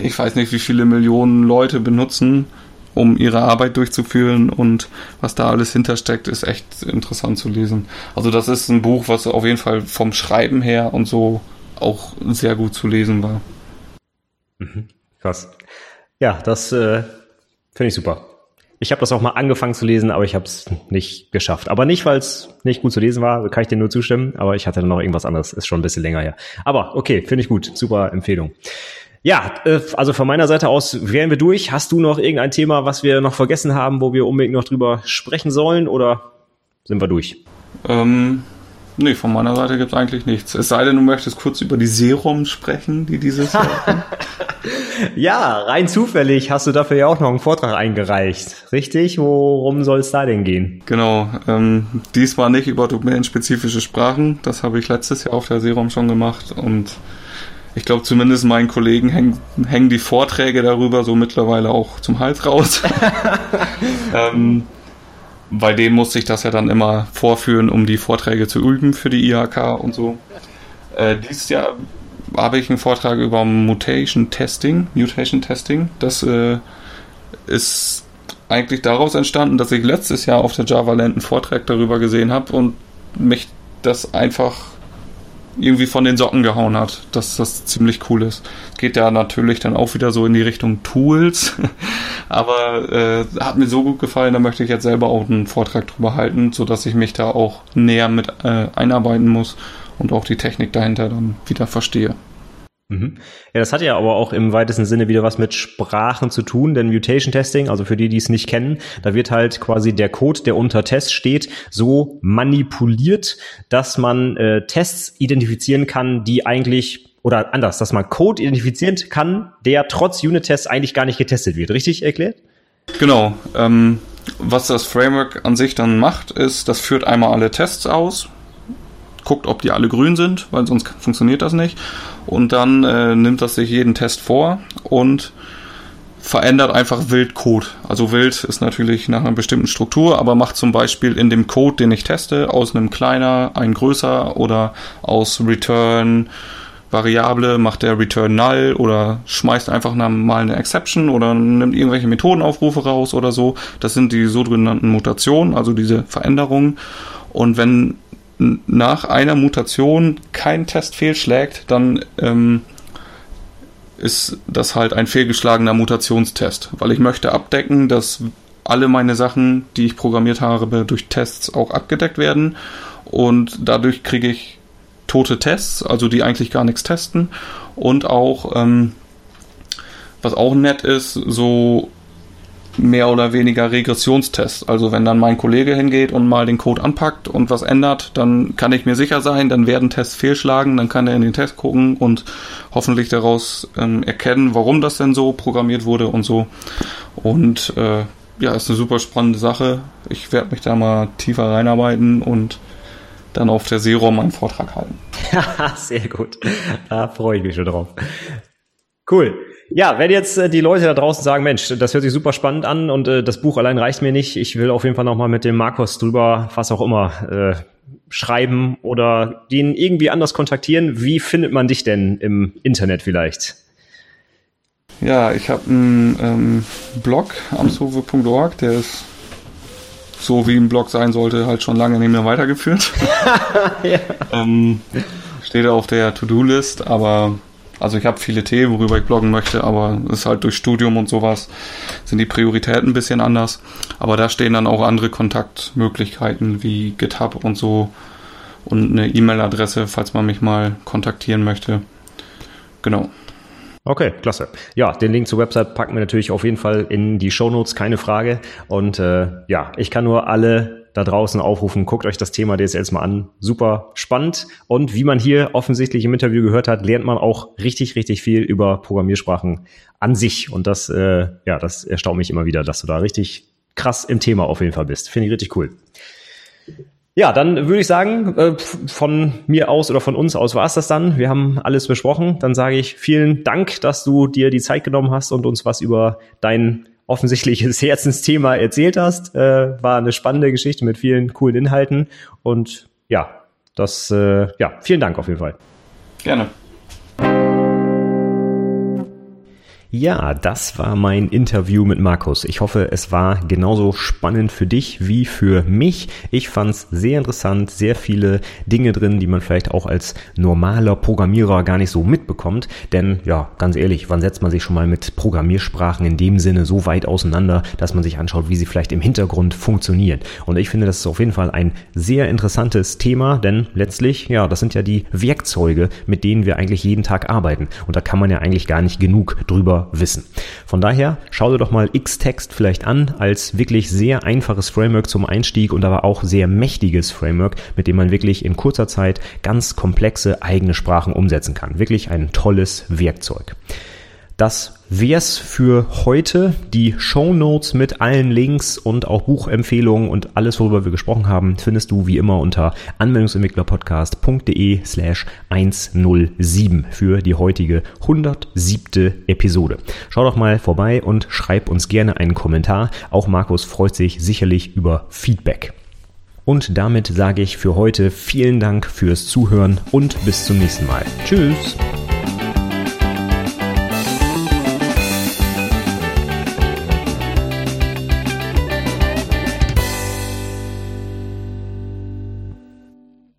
ich weiß nicht, wie viele Millionen Leute benutzen, um ihre Arbeit durchzuführen und was da alles hintersteckt, ist echt interessant zu lesen. Also das ist ein Buch, was auf jeden Fall vom Schreiben her und so auch sehr gut zu lesen war. Mhm. Krass. Ja, das äh, finde ich super. Ich habe das auch mal angefangen zu lesen, aber ich habe es nicht geschafft. Aber nicht, weil es nicht gut zu lesen war, kann ich dir nur zustimmen. Aber ich hatte noch irgendwas anderes, ist schon ein bisschen länger her. Aber okay, finde ich gut, super Empfehlung. Ja, äh, also von meiner Seite aus wären wir durch. Hast du noch irgendein Thema, was wir noch vergessen haben, wo wir unbedingt noch drüber sprechen sollen oder sind wir durch? Ähm, nee, von meiner Seite gibt es eigentlich nichts. Es sei denn, du möchtest kurz über die Serum sprechen, die dieses Jahr [LAUGHS] Ja, rein zufällig hast du dafür ja auch noch einen Vortrag eingereicht. Richtig? Worum soll es da denn gehen? Genau, ähm, diesmal nicht über domänenspezifische Sprachen. Das habe ich letztes Jahr auf der Serum schon gemacht und ich glaube zumindest meinen Kollegen hängen, hängen die Vorträge darüber so mittlerweile auch zum Hals raus. [LAUGHS] [LAUGHS] ähm, bei denen musste ich das ja dann immer vorführen, um die Vorträge zu üben für die IHK und so. Äh, dieses Jahr habe ich einen Vortrag über Mutation Testing, Mutation Testing. Das äh, ist eigentlich daraus entstanden, dass ich letztes Jahr auf der Java Land einen Vortrag darüber gesehen habe und mich das einfach irgendwie von den Socken gehauen hat, dass das ziemlich cool ist. Geht ja natürlich dann auch wieder so in die Richtung Tools, [LAUGHS] aber äh, hat mir so gut gefallen, da möchte ich jetzt selber auch einen Vortrag drüber halten, sodass ich mich da auch näher mit äh, einarbeiten muss und auch die Technik dahinter dann wieder verstehe. Mhm. Ja, das hat ja aber auch im weitesten Sinne wieder was mit Sprachen zu tun, denn Mutation Testing, also für die, die es nicht kennen, da wird halt quasi der Code, der unter Test steht, so manipuliert, dass man äh, Tests identifizieren kann, die eigentlich oder anders, dass man Code identifizieren kann, der trotz Unit-Tests eigentlich gar nicht getestet wird. Richtig erklärt? Genau. Ähm, was das Framework an sich dann macht, ist, das führt einmal alle Tests aus, guckt, ob die alle grün sind, weil sonst funktioniert das nicht. Und dann äh, nimmt das sich jeden Test vor und verändert einfach wild Code. Also wild ist natürlich nach einer bestimmten Struktur, aber macht zum Beispiel in dem Code, den ich teste, aus einem kleiner ein größer oder aus Return Variable macht der Return Null oder schmeißt einfach mal eine Exception oder nimmt irgendwelche Methodenaufrufe raus oder so. Das sind die sogenannten Mutationen, also diese Veränderungen. Und wenn nach einer Mutation kein Test fehlschlägt, dann ähm, ist das halt ein fehlgeschlagener Mutationstest, weil ich möchte abdecken, dass alle meine Sachen, die ich programmiert habe, durch Tests auch abgedeckt werden. Und dadurch kriege ich tote Tests, also die eigentlich gar nichts testen. Und auch ähm, was auch nett ist, so mehr oder weniger Regressionstest. Also wenn dann mein Kollege hingeht und mal den Code anpackt und was ändert, dann kann ich mir sicher sein, dann werden Tests fehlschlagen, dann kann er in den Test gucken und hoffentlich daraus ähm, erkennen, warum das denn so programmiert wurde und so. Und äh, ja, ist eine super spannende Sache. Ich werde mich da mal tiefer reinarbeiten und dann auf der Serum einen Vortrag halten. [LAUGHS] Sehr gut. Da freue ich mich schon drauf. Cool. Ja, wenn jetzt äh, die Leute da draußen sagen, Mensch, das hört sich super spannend an und äh, das Buch allein reicht mir nicht, ich will auf jeden Fall nochmal mit dem Markus drüber, was auch immer, äh, schreiben oder den irgendwie anders kontaktieren. Wie findet man dich denn im Internet vielleicht? Ja, ich habe einen ähm, Blog, amshove.org, der ist so wie ein Blog sein sollte, halt schon lange nicht mehr weitergeführt. [LAUGHS] [LAUGHS] ja. ähm, steht auf der To-Do-List, aber also ich habe viele Themen, worüber ich bloggen möchte, aber es ist halt durch Studium und sowas sind die Prioritäten ein bisschen anders. Aber da stehen dann auch andere Kontaktmöglichkeiten wie GitHub und so und eine E-Mail-Adresse, falls man mich mal kontaktieren möchte. Genau. Okay, klasse. Ja, den Link zur Website packen wir natürlich auf jeden Fall in die Show Notes, keine Frage. Und äh, ja, ich kann nur alle da draußen aufrufen, guckt euch das Thema DSLs mal an. Super spannend. Und wie man hier offensichtlich im Interview gehört hat, lernt man auch richtig, richtig viel über Programmiersprachen an sich. Und das, äh, ja, das erstaunt mich immer wieder, dass du da richtig krass im Thema auf jeden Fall bist. Finde ich richtig cool. Ja, dann würde ich sagen, äh, von mir aus oder von uns aus war es das dann. Wir haben alles besprochen. Dann sage ich vielen Dank, dass du dir die Zeit genommen hast und uns was über dein offensichtliches [LAUGHS] Herzensthema erzählt hast. Äh, war eine spannende Geschichte mit vielen coolen Inhalten. Und ja, das, äh, ja, vielen Dank auf jeden Fall. Gerne. Ja, das war mein Interview mit Markus. Ich hoffe, es war genauso spannend für dich wie für mich. Ich fand es sehr interessant, sehr viele Dinge drin, die man vielleicht auch als normaler Programmierer gar nicht so mitbekommt. Denn ja, ganz ehrlich, wann setzt man sich schon mal mit Programmiersprachen in dem Sinne so weit auseinander, dass man sich anschaut, wie sie vielleicht im Hintergrund funktionieren? Und ich finde, das ist auf jeden Fall ein sehr interessantes Thema, denn letztlich, ja, das sind ja die Werkzeuge, mit denen wir eigentlich jeden Tag arbeiten. Und da kann man ja eigentlich gar nicht genug drüber wissen. Von daher schau dir doch mal Xtext vielleicht an als wirklich sehr einfaches Framework zum Einstieg und aber auch sehr mächtiges Framework, mit dem man wirklich in kurzer Zeit ganz komplexe eigene Sprachen umsetzen kann. Wirklich ein tolles Werkzeug. Das wär's für heute. Die Show Notes mit allen Links und auch Buchempfehlungen und alles, worüber wir gesprochen haben, findest du wie immer unter anwendungsentwicklerpodcast.de slash 107 für die heutige 107. Episode. Schau doch mal vorbei und schreib uns gerne einen Kommentar. Auch Markus freut sich sicherlich über Feedback. Und damit sage ich für heute vielen Dank fürs Zuhören und bis zum nächsten Mal. Tschüss!